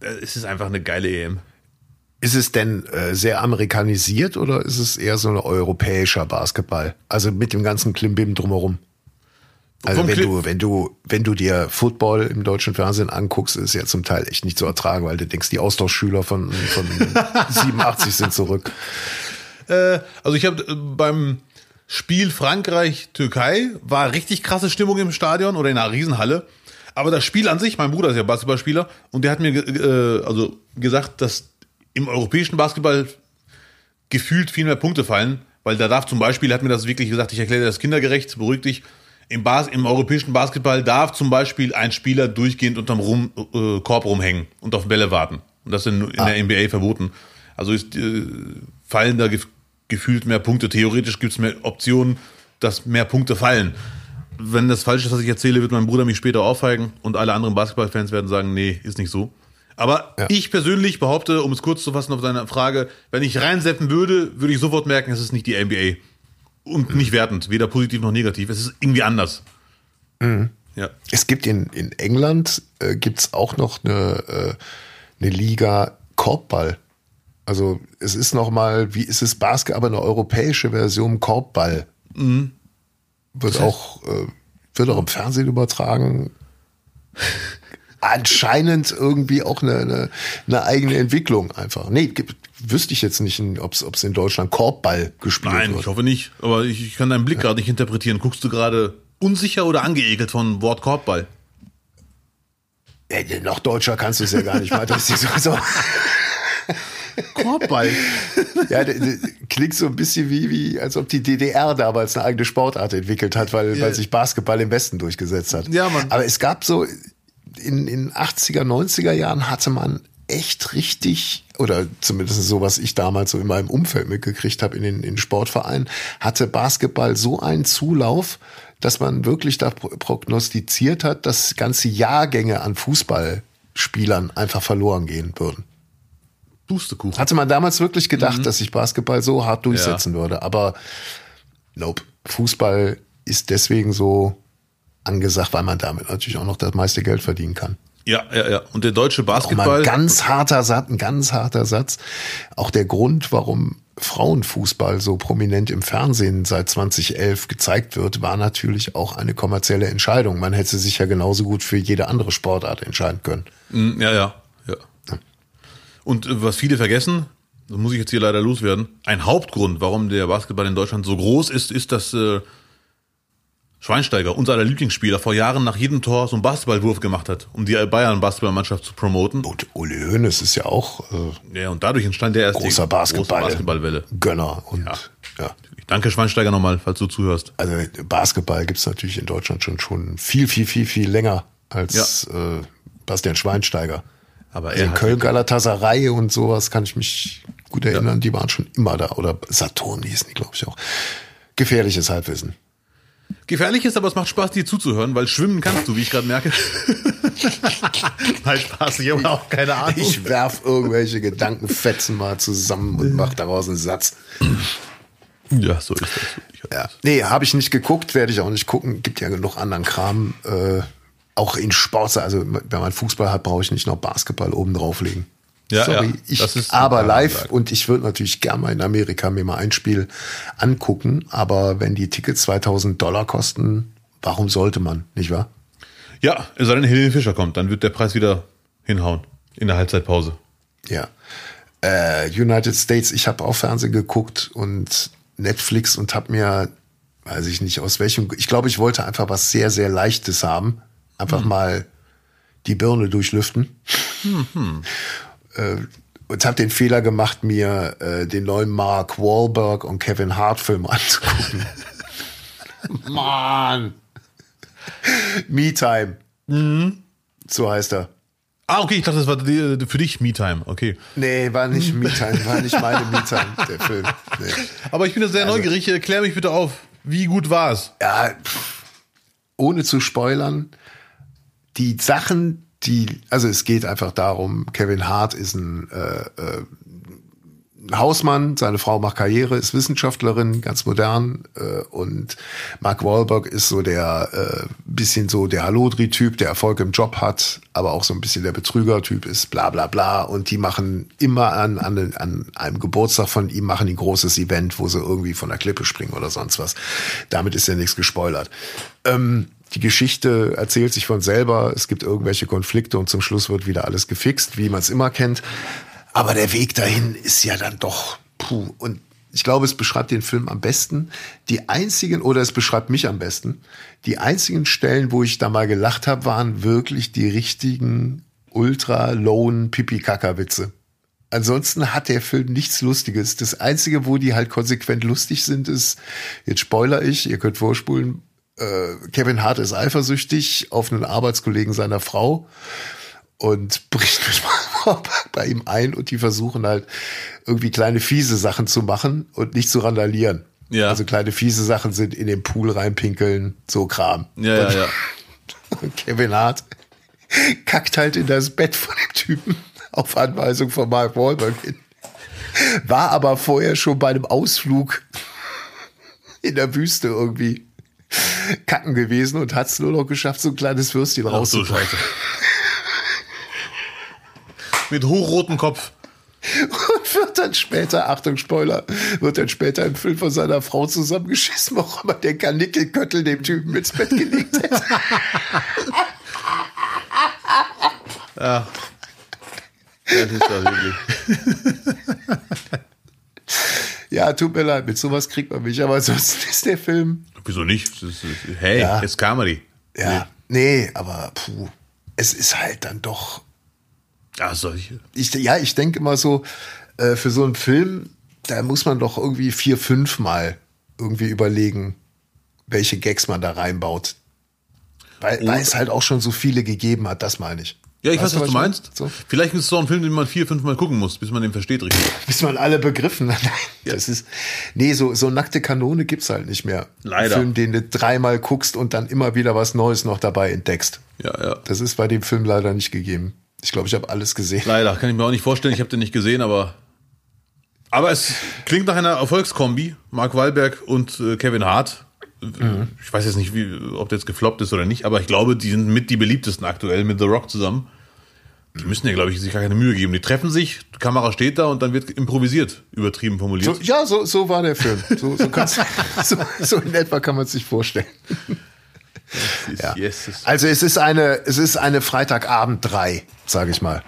Äh, es ist einfach eine geile EM. Ist es denn äh, sehr amerikanisiert oder ist es eher so ein europäischer Basketball? Also mit dem ganzen Klimbim drumherum? Also wenn du, wenn du, wenn du dir Football im deutschen Fernsehen anguckst, ist ja zum Teil echt nicht zu ertragen, weil du denkst, die Austauschschüler von, von 87 sind zurück. Äh, also ich habe äh, beim Spiel Frankreich-Türkei war richtig krasse Stimmung im Stadion oder in einer Riesenhalle. Aber das Spiel an sich, mein Bruder ist ja Basketballspieler und der hat mir äh, also gesagt, dass im europäischen Basketball gefühlt viel mehr Punkte fallen, weil da darf zum Beispiel, hat mir das wirklich gesagt, ich erkläre das kindergerecht, beruhig dich, im, Bas im europäischen Basketball darf zum Beispiel ein Spieler durchgehend unterm Rum, äh, Korb rumhängen und auf Bälle warten. Und das ist in, in ah. der NBA verboten. Also ist, äh, fallen da gefühlt mehr Punkte. Theoretisch gibt es mehr Optionen, dass mehr Punkte fallen. Wenn das falsch ist, was ich erzähle, wird mein Bruder mich später aufheigen und alle anderen Basketballfans werden sagen, nee, ist nicht so. Aber ja. ich persönlich behaupte, um es kurz zu fassen auf deine Frage, wenn ich reinsetzen würde, würde ich sofort merken, es ist nicht die NBA. Und nicht wertend, weder positiv noch negativ. Es ist irgendwie anders. Mhm. Ja. Es gibt in, in England äh, gibt's auch noch eine, äh, eine Liga Korbball. Also es ist noch mal, wie ist es Basketball, aber eine europäische Version Korbball. Mhm. Wird auch äh, wird auch im Fernsehen übertragen. Anscheinend irgendwie auch eine, eine, eine eigene Entwicklung einfach. Nee, gibt, wüsste ich jetzt nicht, ob es in Deutschland Korbball gespielt Nein, wird. Nein, ich hoffe nicht. Aber ich, ich kann deinen Blick ja. gerade nicht interpretieren. Guckst du gerade unsicher oder angeekelt von Wort Korbball? Ja, noch deutscher kannst du es ja gar nicht mal. Das ist so, so. Korbball. ja, klingt so ein bisschen wie, wie, als ob die DDR damals eine eigene Sportart entwickelt hat, weil, ja. weil sich Basketball im Westen durchgesetzt hat. Ja, Mann. Aber es gab so, in den 80er, 90er Jahren hatte man echt richtig, oder zumindest so, was ich damals so in meinem Umfeld mitgekriegt habe in den in Sportvereinen, hatte Basketball so einen Zulauf, dass man wirklich da prognostiziert hat, dass ganze Jahrgänge an Fußballspielern einfach verloren gehen würden. Pustekuchen. Hatte man damals wirklich gedacht, mhm. dass sich Basketball so hart durchsetzen ja. würde, aber nope. Fußball ist deswegen so angesagt, weil man damit natürlich auch noch das meiste Geld verdienen kann. Ja, ja, ja. Und der deutsche Basketball. ein ganz harter Satz, ein ganz harter Satz. Auch der Grund, warum Frauenfußball so prominent im Fernsehen seit 2011 gezeigt wird, war natürlich auch eine kommerzielle Entscheidung. Man hätte sich ja genauso gut für jede andere Sportart entscheiden können. Ja, ja, ja. Und äh, was viele vergessen, das muss ich jetzt hier leider loswerden, ein Hauptgrund, warum der Basketball in Deutschland so groß ist, ist, dass äh, Schweinsteiger, unser aller Lieblingsspieler, vor Jahren nach jedem Tor so einen Basketballwurf gemacht hat, um die Bayern-Basketballmannschaft zu promoten. Und Uli Hoeneß ist ja auch äh, ja und dadurch entstand der erste großer Basketball, große Basketballwelle. Gönner und ja. ja. Danke Schweinsteiger nochmal, falls du zuhörst. Also Basketball gibt's natürlich in Deutschland schon schon viel viel viel viel länger als ja. äh, Bastian Schweinsteiger. Aber also in Köln Galatasaray und sowas kann ich mich gut erinnern, ja. die waren schon immer da oder Saturn hießen die glaube ich auch. Gefährliches Halbwissen. Gefährlich ist, aber es macht Spaß, dir zuzuhören, weil schwimmen kannst du, wie ich gerade merke. Nein, Spaß, ich habe auch keine Ahnung. Ich werf irgendwelche Gedankenfetzen mal zusammen und mach daraus einen Satz. Ja, so ist das. Ja. Nee, habe ich nicht geguckt, werde ich auch nicht gucken. Gibt ja genug anderen Kram. Äh, auch in Sport, also wenn man Fußball hat, brauche ich nicht noch Basketball oben drauflegen. Ja, Sorry, ja, ich aber live und ich würde natürlich gerne mal in Amerika mir mal ein Spiel angucken, aber wenn die Tickets 2000 Dollar kosten, warum sollte man, nicht wahr? Ja, es sei denn, Helene Fischer kommt, dann wird der Preis wieder hinhauen in der Halbzeitpause. Ja. Äh, United States, ich habe auch Fernsehen geguckt und Netflix und habe mir, weiß ich nicht aus welchem, ich glaube, ich wollte einfach was sehr, sehr Leichtes haben. Einfach hm. mal die Birne durchlüften. Hm, hm. Äh, und habe den Fehler gemacht, mir äh, den neuen Mark Wahlberg und Kevin Hart Film anzugucken. Mann. Me Time. Mhm. So heißt er. Ah, okay, ich dachte, das war die, für dich Me-Time, okay. Nee, war nicht Me-Time, war nicht meine Me-Time, der Film. Nee. Aber ich bin da sehr also, neugierig, klär mich bitte auf. Wie gut war es? Ja, ohne zu spoilern, die Sachen, die, also es geht einfach darum, Kevin Hart ist ein äh, äh, Hausmann, seine Frau macht Karriere, ist Wissenschaftlerin, ganz modern äh, und Mark Wahlberg ist so der äh, bisschen so der Hallodri-Typ, der Erfolg im Job hat, aber auch so ein bisschen der Betrüger-Typ ist, bla bla bla und die machen immer an, an, an einem Geburtstag von ihm machen die ein großes Event, wo sie irgendwie von der Klippe springen oder sonst was. Damit ist ja nichts gespoilert. Ähm, die Geschichte erzählt sich von selber, es gibt irgendwelche Konflikte und zum Schluss wird wieder alles gefixt, wie man es immer kennt. Aber der Weg dahin ist ja dann doch, puh. Und ich glaube, es beschreibt den Film am besten. Die einzigen, oder es beschreibt mich am besten, die einzigen Stellen, wo ich da mal gelacht habe, waren wirklich die richtigen ultra-lowen Pipi-Kaka-Witze. Ansonsten hat der Film nichts Lustiges. Das Einzige, wo die halt konsequent lustig sind, ist, jetzt spoiler ich, ihr könnt vorspulen, äh, Kevin Hart ist eifersüchtig auf einen Arbeitskollegen seiner Frau und bricht bei ihm ein und die versuchen halt irgendwie kleine fiese Sachen zu machen und nicht zu randalieren. Ja. Also kleine fiese Sachen sind in den Pool reinpinkeln, so Kram. Ja, und, ja, ja. Kevin Hart kackt halt in das Bett von dem Typen auf Anweisung von Mark Wahlberg hin. War aber vorher schon bei einem Ausflug in der Wüste irgendwie kacken gewesen und hat es nur noch geschafft, so ein kleines Würstchen. So mit hochrotem Kopf. Und wird dann später, Achtung, Spoiler, wird dann später im Film von seiner Frau zusammengeschissen, warum er den Kanickelköttel dem Typen ins Bett gelegt hat. Ach. Das ist doch wirklich. ja, tut mir leid, mit sowas kriegt man mich, aber sonst ist der Film. Wieso nicht? hey, ja. ist Comedy. Ja, nee. nee, aber puh, es ist halt dann doch ja, solche. Ich, ja, ich denke immer so, äh, für so einen Film, da muss man doch irgendwie vier, fünf Mal irgendwie überlegen, welche Gags man da reinbaut. Weil, weil es halt auch schon so viele gegeben hat, das meine ich. Ja, ich weißt weiß, was, du meinst. So? Vielleicht ist es so ein Film, den man vier, fünf Mal gucken muss, bis man den versteht richtig. bis man alle begriffen hat. ja. Das ist, nee, so, so nackte Kanone gibt's halt nicht mehr. Leider. Ein Film, den du dreimal guckst und dann immer wieder was Neues noch dabei entdeckst. Ja, ja. Das ist bei dem Film leider nicht gegeben. Ich glaube, ich habe alles gesehen. Leider, kann ich mir auch nicht vorstellen. Ich habe den nicht gesehen, aber. Aber es klingt nach einer Erfolgskombi. Mark Wahlberg und äh, Kevin Hart. Mhm. Ich weiß jetzt nicht, wie, ob der jetzt gefloppt ist oder nicht, aber ich glaube, die sind mit die beliebtesten aktuell mit The Rock zusammen. Die müssen ja, glaube ich, sich gar keine Mühe geben. Die treffen sich, die Kamera steht da und dann wird improvisiert, übertrieben formuliert. So, ja, so, so war der Film. So, so, so, so in etwa kann man sich vorstellen. Ja. Also es ist eine, es ist eine Freitagabend 3, sage ich mal.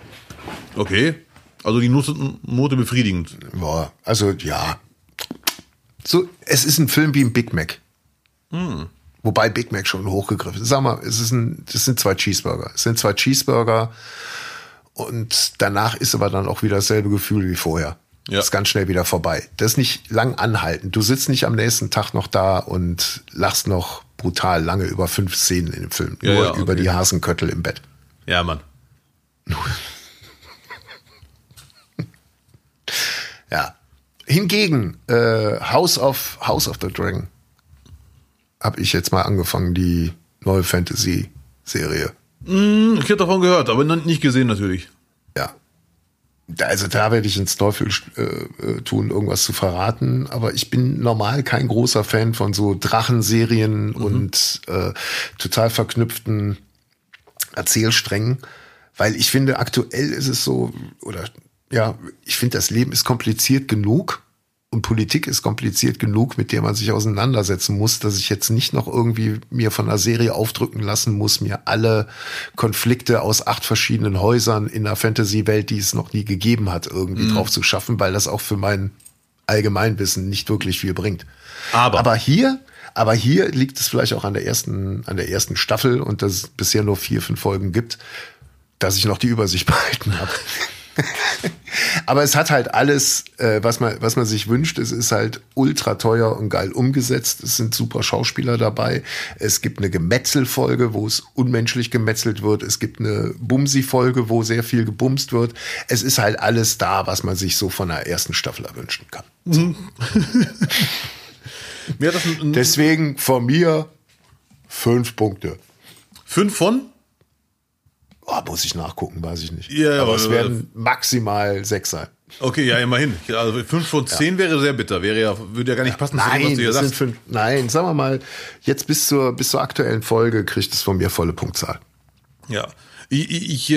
Okay. Also die Note befriedigend. Boah, also ja. So, es ist ein Film wie ein Big Mac. Hm. Wobei Big Mac schon hochgegriffen ist. Sag mal, es, ist ein, es sind zwei Cheeseburger. Es sind zwei Cheeseburger und danach ist aber dann auch wieder dasselbe Gefühl wie vorher. Ja. Ist ganz schnell wieder vorbei. Das ist nicht lang anhalten. Du sitzt nicht am nächsten Tag noch da und lachst noch brutal lange über fünf Szenen in dem Film. Ja, Nur ja, okay. über die Hasenköttel im Bett. Ja, Mann. ja. Hingegen, äh, House of House of the Dragon habe ich jetzt mal angefangen, die neue Fantasy-Serie. Mm, ich habe davon gehört, aber nicht gesehen natürlich. Ja, also da werde ich ins Teufel äh, äh, tun, irgendwas zu verraten. Aber ich bin normal kein großer Fan von so Drachenserien mhm. und äh, total verknüpften Erzählsträngen, weil ich finde, aktuell ist es so, oder ja, ich finde, das Leben ist kompliziert genug und Politik ist kompliziert genug, mit der man sich auseinandersetzen muss, dass ich jetzt nicht noch irgendwie mir von einer Serie aufdrücken lassen muss, mir alle Konflikte aus acht verschiedenen Häusern in einer Fantasy-Welt, die es noch nie gegeben hat, irgendwie mhm. drauf zu schaffen, weil das auch für mein Allgemeinwissen nicht wirklich viel bringt. Aber, aber hier, aber hier liegt es vielleicht auch an der ersten, an der ersten Staffel und dass es bisher nur vier, fünf Folgen gibt, dass ich noch die Übersicht behalten habe. Aber es hat halt alles, äh, was, man, was man sich wünscht. Es ist halt ultra teuer und geil umgesetzt. Es sind super Schauspieler dabei. Es gibt eine Gemetzelfolge, wo es unmenschlich gemetzelt wird. Es gibt eine Bumsi-Folge, wo sehr viel gebumst wird. Es ist halt alles da, was man sich so von der ersten Staffel erwünschen kann. So. Deswegen von mir fünf Punkte. Fünf von? Oh, muss ich nachgucken, weiß ich nicht. Ja, aber aber- es werden maximal sechs sein. Okay, ja, immerhin. Also fünf von zehn wäre sehr bitter. Wäre ja, würde ja gar nicht passen, zu dem, was Nein, du hier sagst. fünf, nein, sagen wir mal, jetzt bis zur, bis zur aktuellen Folge kriegt es von mir volle Punktzahl. Ja. Ich, ich, ich äh,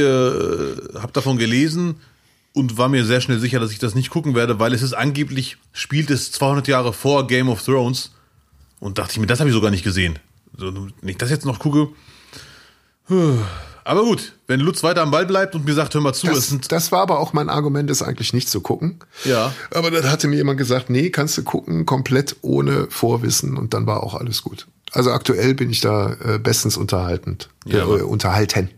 habe davon gelesen und war mir sehr schnell sicher, dass ich das nicht gucken werde, weil es ist angeblich, spielt es 200 Jahre vor Game of Thrones. Und dachte ich mir, das habe ich sogar nicht gesehen. So, wenn ich das jetzt noch gucke. Puh. Aber gut, wenn Lutz weiter am Ball bleibt und mir sagt, hör mal zu, Das, das war aber auch mein Argument, es eigentlich nicht zu gucken. Ja. Aber dann hatte mir jemand gesagt, nee, kannst du gucken, komplett ohne Vorwissen und dann war auch alles gut. Also aktuell bin ich da äh, bestens unterhaltend, Ja, äh, unterhalten.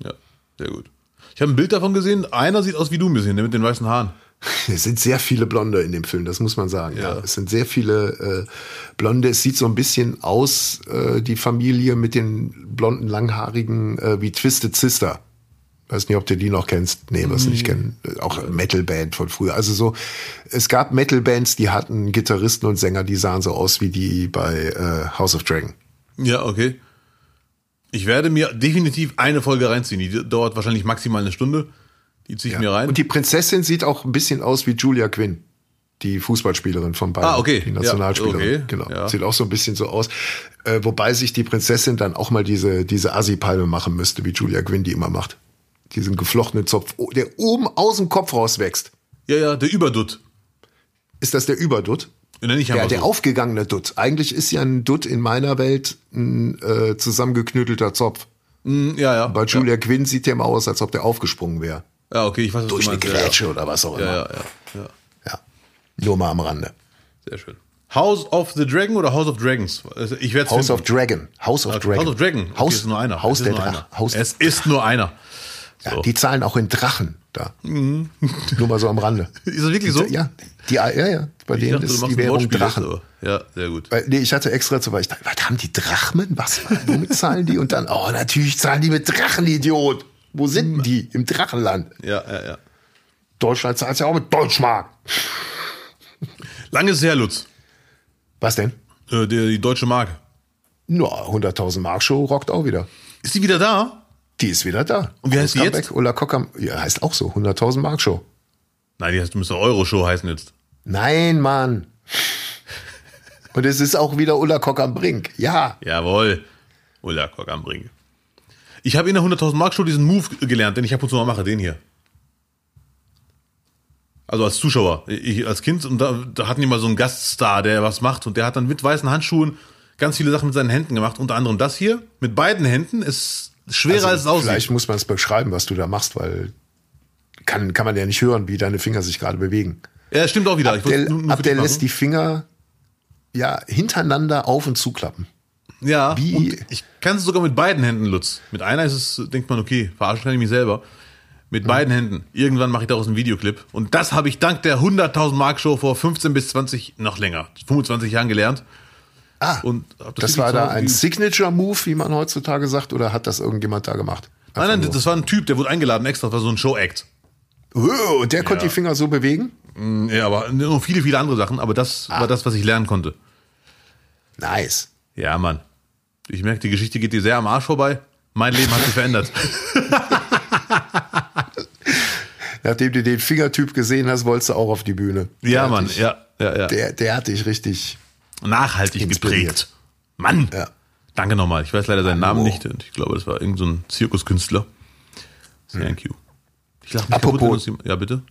Ja, sehr gut. Ich habe ein Bild davon gesehen. Einer sieht aus wie du ein bisschen, der mit den weißen Haaren. Es sind sehr viele Blonde in dem Film, das muss man sagen. Ja. Ja. Es sind sehr viele äh, Blonde. Es sieht so ein bisschen aus, äh, die Familie mit den blonden, langhaarigen, äh, wie Twisted Sister. Weiß nicht, ob du die noch kennst. Nee, was nicht kennen. Äh, Auch Metalband von früher. Also so, es gab Metalbands, die hatten Gitarristen und Sänger, die sahen so aus wie die bei äh, House of Dragon. Ja, okay. Ich werde mir definitiv eine Folge reinziehen. Die dauert wahrscheinlich maximal eine Stunde. Die ziehe ich mir rein. Und die Prinzessin sieht auch ein bisschen aus wie Julia Quinn. Die Fußballspielerin von Bayern. Ah, okay. Die Ja, Nationalspielerin. okay. Genau. Ja. Sieht auch so ein bisschen so aus. Äh, wobei sich die Prinzessin dann auch mal diese, diese Assi-Palme machen müsste, wie Julia Quinn die immer macht. Diesen geflochtenen Zopf, oh, der oben aus dem Kopf rauswächst. ja, ja, der Überdutt. Ist das der Überdutt? Nenne ich Ja, der so. aufgegangene Dutt. Eigentlich ist ja ein Dutt in meiner Welt ein äh, zusammengeknüttelter Zopf. Mm, Ja, ja. Bei Julia Quinn sieht der immer aus, als ob der aufgesprungen wäre. Ja, okay, ich weiß, was Durch du eine. Grätsche oder was auch immer. Ja, ja, ja, ja, ja. ja. Nur mal am Rande. Sehr schön. House of the Dragon oder House of Dragons? Also, Ich werde House of Dragon. House of Dragon. House of Dragon. Okay, Haus, es ist nur einer. Haus es der ist nur Drachen. einer. Es ist nur einer. ja, so. Die zahlen auch in Drachen da. Nur mal so am Rande. Ist das wirklich so? Ja, die, ja, ja. Bei Ich denen dachte, ist die Währung Drachen. aber- Ja, sehr gut. Weil, nee, ich hatte extra zu, weil ich dachte, was haben die Drachmen? Was? Womit zahlen die? Und dann, oh, natürlich zahlen die mit Drachen, Idiot. Wo sind denn die? Im Drachenland. Ja, ja, ja. Deutschland zahlt ja auch mit Deutschmark. Lange ist her, Lutz. Was denn? Äh, die, die deutsche Mark. Nur 100.000 Mark Show rockt auch wieder. Ist die wieder da? Die ist wieder da. Und wie heißt die jetzt? Ulla Kockam, ja, heißt auch so, 100.000 Mark Show. Nein, die heißt, müsste Euro-Show heißen jetzt. Nein, Mann. Und es ist auch wieder Ulla Kock am Brink. Ja. Jawohl. Ulla Kock am Brink. Ich habe in der 100.000 Mark Show diesen Move gelernt, den ich ab und zu mal mache, den hier. Also als Zuschauer, ich als Kind, und da, da hatten die mal so einen Gaststar, der was macht, und der hat dann mit weißen Handschuhen ganz viele Sachen mit seinen Händen gemacht, unter anderem das hier, mit beiden Händen, ist schwerer als es aussieht. Also Vielleicht muss man es beschreiben, was du da machst, weil kann, kann man ja nicht hören, wie deine Finger sich gerade bewegen. Ja, stimmt auch wieder. Abdel dich lässt die Finger ja hintereinander auf und zuklappen. Ja, ich kann es sogar mit beiden Händen, Lutz. Mit einer ist es, denkt man, okay, verarschen kann ich mich selber. Mit Mhm. beiden Händen. Irgendwann mache ich daraus einen Videoclip. Und das habe ich dank der 100.000 Mark Show vor 15 bis 20, noch länger, 25 Jahren gelernt. Ah, Und das wirklich war da ein. Signature-Move, wie man heutzutage sagt, oder hat das irgendjemand da gemacht? Nein, nein, das war ein Typ, der wurde eingeladen extra, das war so ein Show-Act. Oh, und der konnte Ja. die Finger so bewegen? Mm, Ja, aber noch viele, viele andere Sachen, aber das Ah. war das, was ich lernen konnte. Nice. Ja, Mann. Ich merke, die Geschichte geht dir sehr am Arsch vorbei. Mein Leben hat sich verändert. Nachdem du den Fingertyp gesehen hast, wolltest du auch auf die Bühne. ja, Der Mann, dich- ja, ja, ja. Der, der hat dich richtig. Nachhaltig geprägt. Mann! Ja. Danke nochmal. Ich weiß leider seinen Namen Hallo. nicht. Ich glaube, das war irgendein so ein Zirkuskünstler. Thank you. Ich lache mich Apropos- kaputt, Ja, bitte?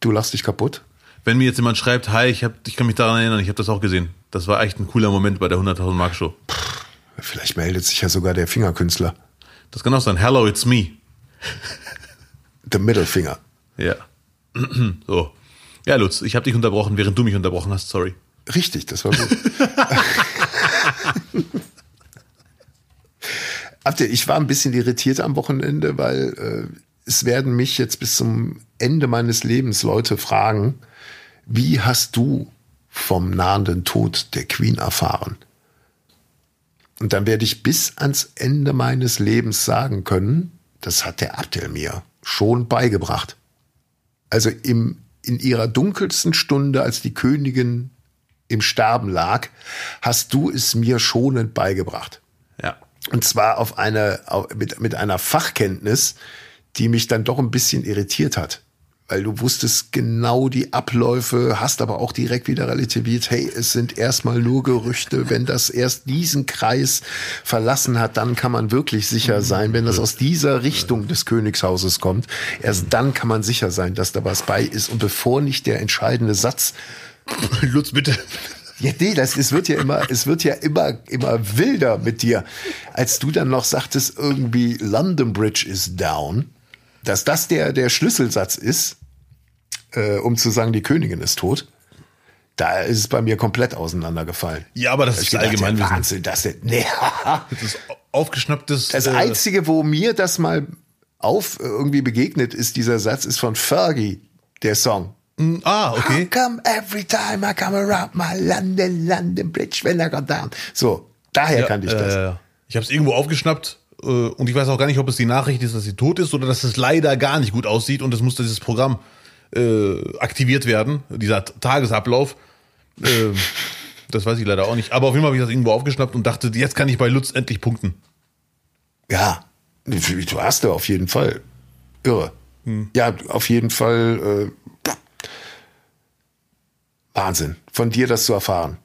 Du lachst dich kaputt. Wenn mir jetzt jemand schreibt, hi, ich, hab, ich kann mich daran erinnern, ich habe das auch gesehen. Das war echt ein cooler Moment bei der 100.000 Mark Show. Vielleicht meldet sich ja sogar der Fingerkünstler. Das kann auch sein. Hello, it's me. The Middle Finger. Ja. so. Ja, Lutz, ich habe dich unterbrochen, während du mich unterbrochen hast. Sorry. Richtig, das war gut. Habt ihr, ich war ein bisschen irritiert am Wochenende, weil äh, es werden mich jetzt bis zum Ende meines Lebens Leute fragen, wie hast du vom nahenden Tod der Queen erfahren? Und dann werde ich bis ans Ende meines Lebens sagen können, das hat der Abdel mir schon beigebracht. Also im, in ihrer dunkelsten Stunde, als die Königin im Sterben lag, hast du es mir schonend beigebracht. Ja. Und zwar auf eine, auf, mit, mit einer Fachkenntnis, die mich dann doch ein bisschen irritiert hat. Weil du wusstest genau die Abläufe, hast aber auch direkt wieder relativiert, hey, es sind erstmal nur Gerüchte. Wenn das erst diesen Kreis verlassen hat, dann kann man wirklich sicher sein. Wenn das aus dieser Richtung des Königshauses kommt, erst dann kann man sicher sein, dass da was bei ist. Und bevor nicht der entscheidende Satz Lutz, bitte. ja, nee, das, es wird ja immer, es wird ja immer, immer wilder mit dir. Als du dann noch sagtest, irgendwie London Bridge is down, dass das der, der Schlüsselsatz ist, äh, um zu sagen, die Königin ist tot, da ist es bei mir komplett auseinandergefallen. Ja, aber das Ich ist gedacht, Allgemeinwissen. Wahnsinn, das, ist- nee, Das ist aufgeschnapptes. das äh, einzige, wo mir das mal auf äh, irgendwie begegnet ist, dieser Satz ist von Fergie, der Song. ah, okay. How come every time I come around my London, London Bridge when I go down? So, daher kannte ich das. Äh, ich habe es irgendwo aufgeschnappt und ich weiß auch gar nicht, ob es die Nachricht ist, dass sie tot ist oder dass es leider gar nicht gut aussieht und es musste dieses Programm äh, aktiviert werden, dieser Tagesablauf. Ähm, das weiß ich leider auch nicht. Aber auf jeden Fall habe ich das irgendwo aufgeschnappt und dachte, jetzt kann ich bei Lutz endlich punkten. Ja, du hast da auf jeden Fall. Irre. Ja, auf jeden Fall äh, Wahnsinn, von dir das zu erfahren.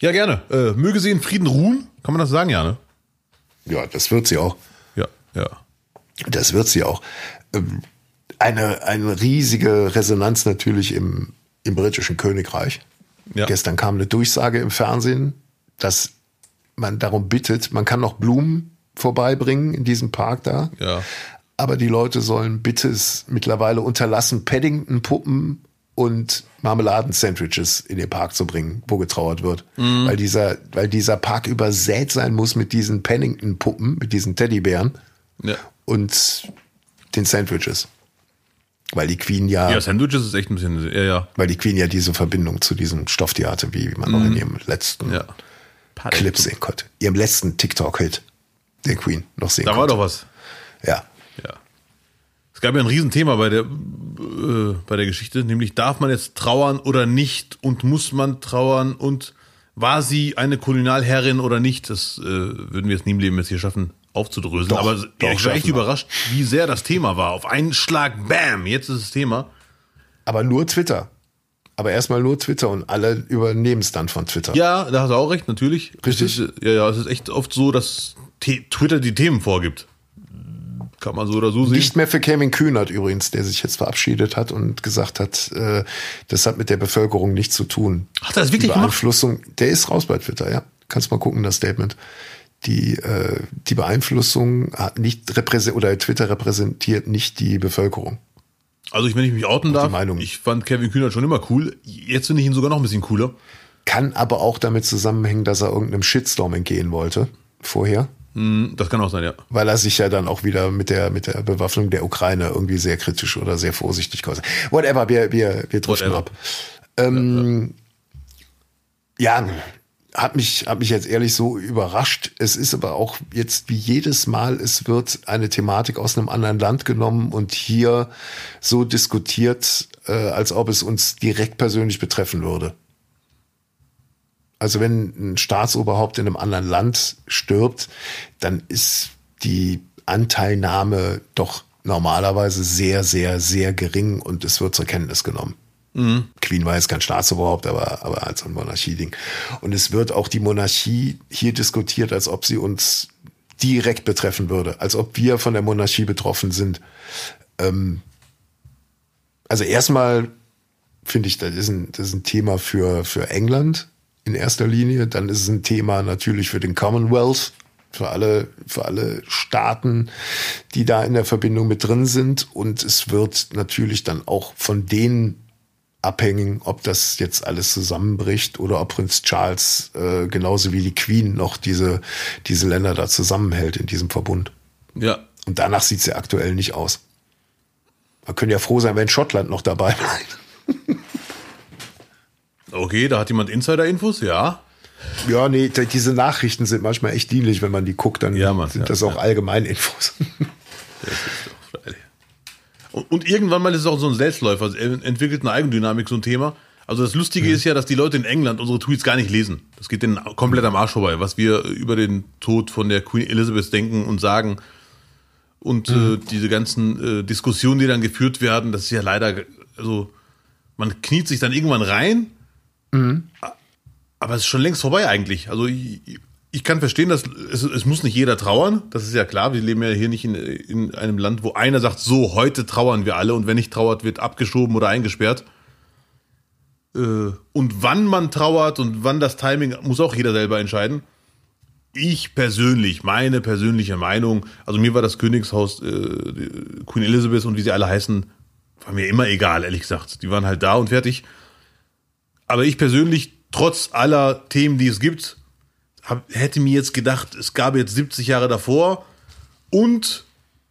Ja, gerne. Äh, möge sie in Frieden ruhen. Kann man das sagen, ja, ne? Ja, das wird sie auch. Ja, ja. Das wird sie auch. Ähm, Eine, eine riesige Resonanz natürlich im, im britischen Königreich. Ja. Gestern kam eine Durchsage im Fernsehen, dass man darum bittet, man kann noch Blumen vorbeibringen in diesem Park da. Ja. Aber die Leute sollen bitte es mittlerweile unterlassen, Paddington-Puppen und Marmeladen-Sandwiches in den Park zu bringen, wo getrauert wird. Weil, dieser, weil dieser Park übersät sein muss mit diesen Paddington-Puppen, mit diesen Teddybären Ja. und den Sandwiches. Weil die Queen ja, Ja, Sandwiches ist echt ein bisschen, ja, ja. weil die Queen ja diese Verbindung zu diesem Stofftier hatte, wie man noch in ihrem letzten ja. Clip sehen konnte. Ihrem letzten TikTok-Hit, der Queen, noch sehen Da war konnte. doch was. Ja. Es gab ja ein Riesenthema bei der, äh, bei der Geschichte, nämlich darf man jetzt trauern oder nicht und muss man trauern und war sie eine Kolonialherrin oder nicht? Das äh, würden wir jetzt nie im Leben jetzt hier schaffen aufzudröseln. Doch, Aber doch, ich war echt überrascht, wie sehr das Thema war. Auf einen Schlag, bam, jetzt ist das Thema. Aber nur Twitter. Aber erstmal nur Twitter und alle übernehmen es dann von Twitter. Ja, da hast du auch recht, natürlich. Richtig. Es ist, ja, ja, es ist echt oft so, dass Twitter die Themen vorgibt. Kann man so oder so sehen. Nicht mehr für Kevin Kühnert übrigens, der sich jetzt verabschiedet hat und gesagt hat, äh, das hat mit der Bevölkerung nichts zu tun. Ach, das ist wirklich die gemacht? Beeinflussung, der ist raus bei Twitter, ja. Kannst mal gucken, das Statement. Die, äh, die Beeinflussung hat nicht repräsent oder Twitter repräsentiert nicht die Bevölkerung. Also ich, wenn ich mich outen darf, Meinung. ich fand Kevin Kühnert schon immer cool. Jetzt finde ich ihn sogar noch ein bisschen cooler. Kann aber auch damit zusammenhängen, dass er irgendeinem Shitstorm entgehen wollte vorher. Hm, Das kann auch sein, ja. weil er sich ja dann auch wieder mit der mit der Bewaffnung der Ukraine irgendwie sehr kritisch oder sehr vorsichtig geäußert. Whatever, wir wir wir driften Whatever. ab. Ähm, ja, hat mich hat mich jetzt ehrlich so überrascht. Es ist aber auch jetzt wie jedes Mal, es wird eine Thematik aus einem anderen Land genommen und hier so diskutiert, äh, als ob es uns direkt persönlich betreffen würde. Also wenn ein Staatsoberhaupt in einem anderen Land stirbt, dann ist die Anteilnahme doch normalerweise sehr, sehr, sehr gering und es wird zur Kenntnis genommen. Queen war jetzt kein Staatsoberhaupt, aber, aber als ein Monarchieding. Und es wird auch die Monarchie hier diskutiert, als ob sie uns direkt betreffen würde, als ob wir von der Monarchie betroffen sind. Ähm, also erstmal finde ich, das ist ein, das ist ein Thema für, für England in erster Linie. Dann ist es ein Thema natürlich für den Commonwealth, für alle, für alle Staaten, die da in der Verbindung mit drin sind. Und es wird natürlich dann auch von denen abhängen, ob das jetzt alles zusammenbricht oder ob Prinz Charles äh, genauso wie die Queen noch diese, diese Länder da zusammenhält in diesem Verbund. Ja. Und danach sieht es ja aktuell nicht aus. Man könnte ja froh sein, wenn Schottland noch dabei bleibt. Okay, da hat jemand Insider-Infos, ja. Ja, nee, diese Nachrichten sind manchmal echt dienlich, wenn man die guckt, dann Ja, Mann, sind ja, das auch ja. Allgemeininfos. Und, und irgendwann mal ist es auch so ein Selbstläufer, es entwickelt eine Eigendynamik, so ein Thema. Also das Lustige ist ja, dass die Leute in England unsere Tweets gar nicht lesen. Das geht denen komplett am Arsch vorbei, was wir über den Tod von der Queen Elizabeth denken und sagen. Und äh, diese ganzen äh, Diskussionen, die dann geführt werden, das ist ja leider, also man kniet sich dann irgendwann rein, aber es ist schon längst vorbei eigentlich. Also ich, ich kann verstehen, dass es, es muss nicht jeder trauern. Das ist ja klar. Wir leben ja hier nicht in, in einem Land, wo einer sagt, so, heute trauern wir alle und wenn nicht trauert, wird abgeschoben oder eingesperrt. Äh, Und wann man trauert und wann das Timing, muss auch jeder selber entscheiden. Ich persönlich, meine persönliche Meinung, also mir war das Königshaus, äh, Queen Elizabeth und wie sie alle heißen, war mir immer egal, ehrlich gesagt. Die waren halt da und fertig. Aber ich persönlich, trotz aller Themen, die es gibt, hab, hätte mir jetzt gedacht, es gab jetzt 70 Jahre davor und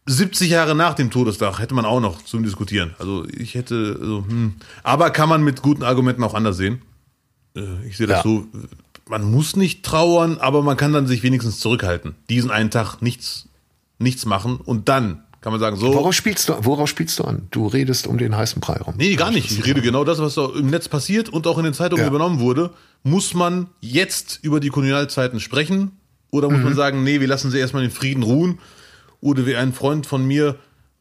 70 Jahre nach dem Todestag hätte man auch noch zum Diskutieren. Also ich hätte, also, hm. aber kann man mit guten Argumenten auch anders sehen. Äh, Ich sehe das Ja. so, man muss nicht trauern, aber man kann dann sich wenigstens zurückhalten. Diesen einen Tag nichts, nichts machen und dann kann man sagen, so. Worauf spielst du, worauf spielst du an? Du redest um den heißen Brei rum. Nee, gar nicht. Ich rede genau das, was im Netz passiert und auch in den Zeitungen Ja. übernommen wurde. Muss man jetzt über die Kolonialzeiten sprechen? Oder muss man sagen, nee, wir lassen sie erstmal in Frieden ruhen? Oder wie ein Freund von mir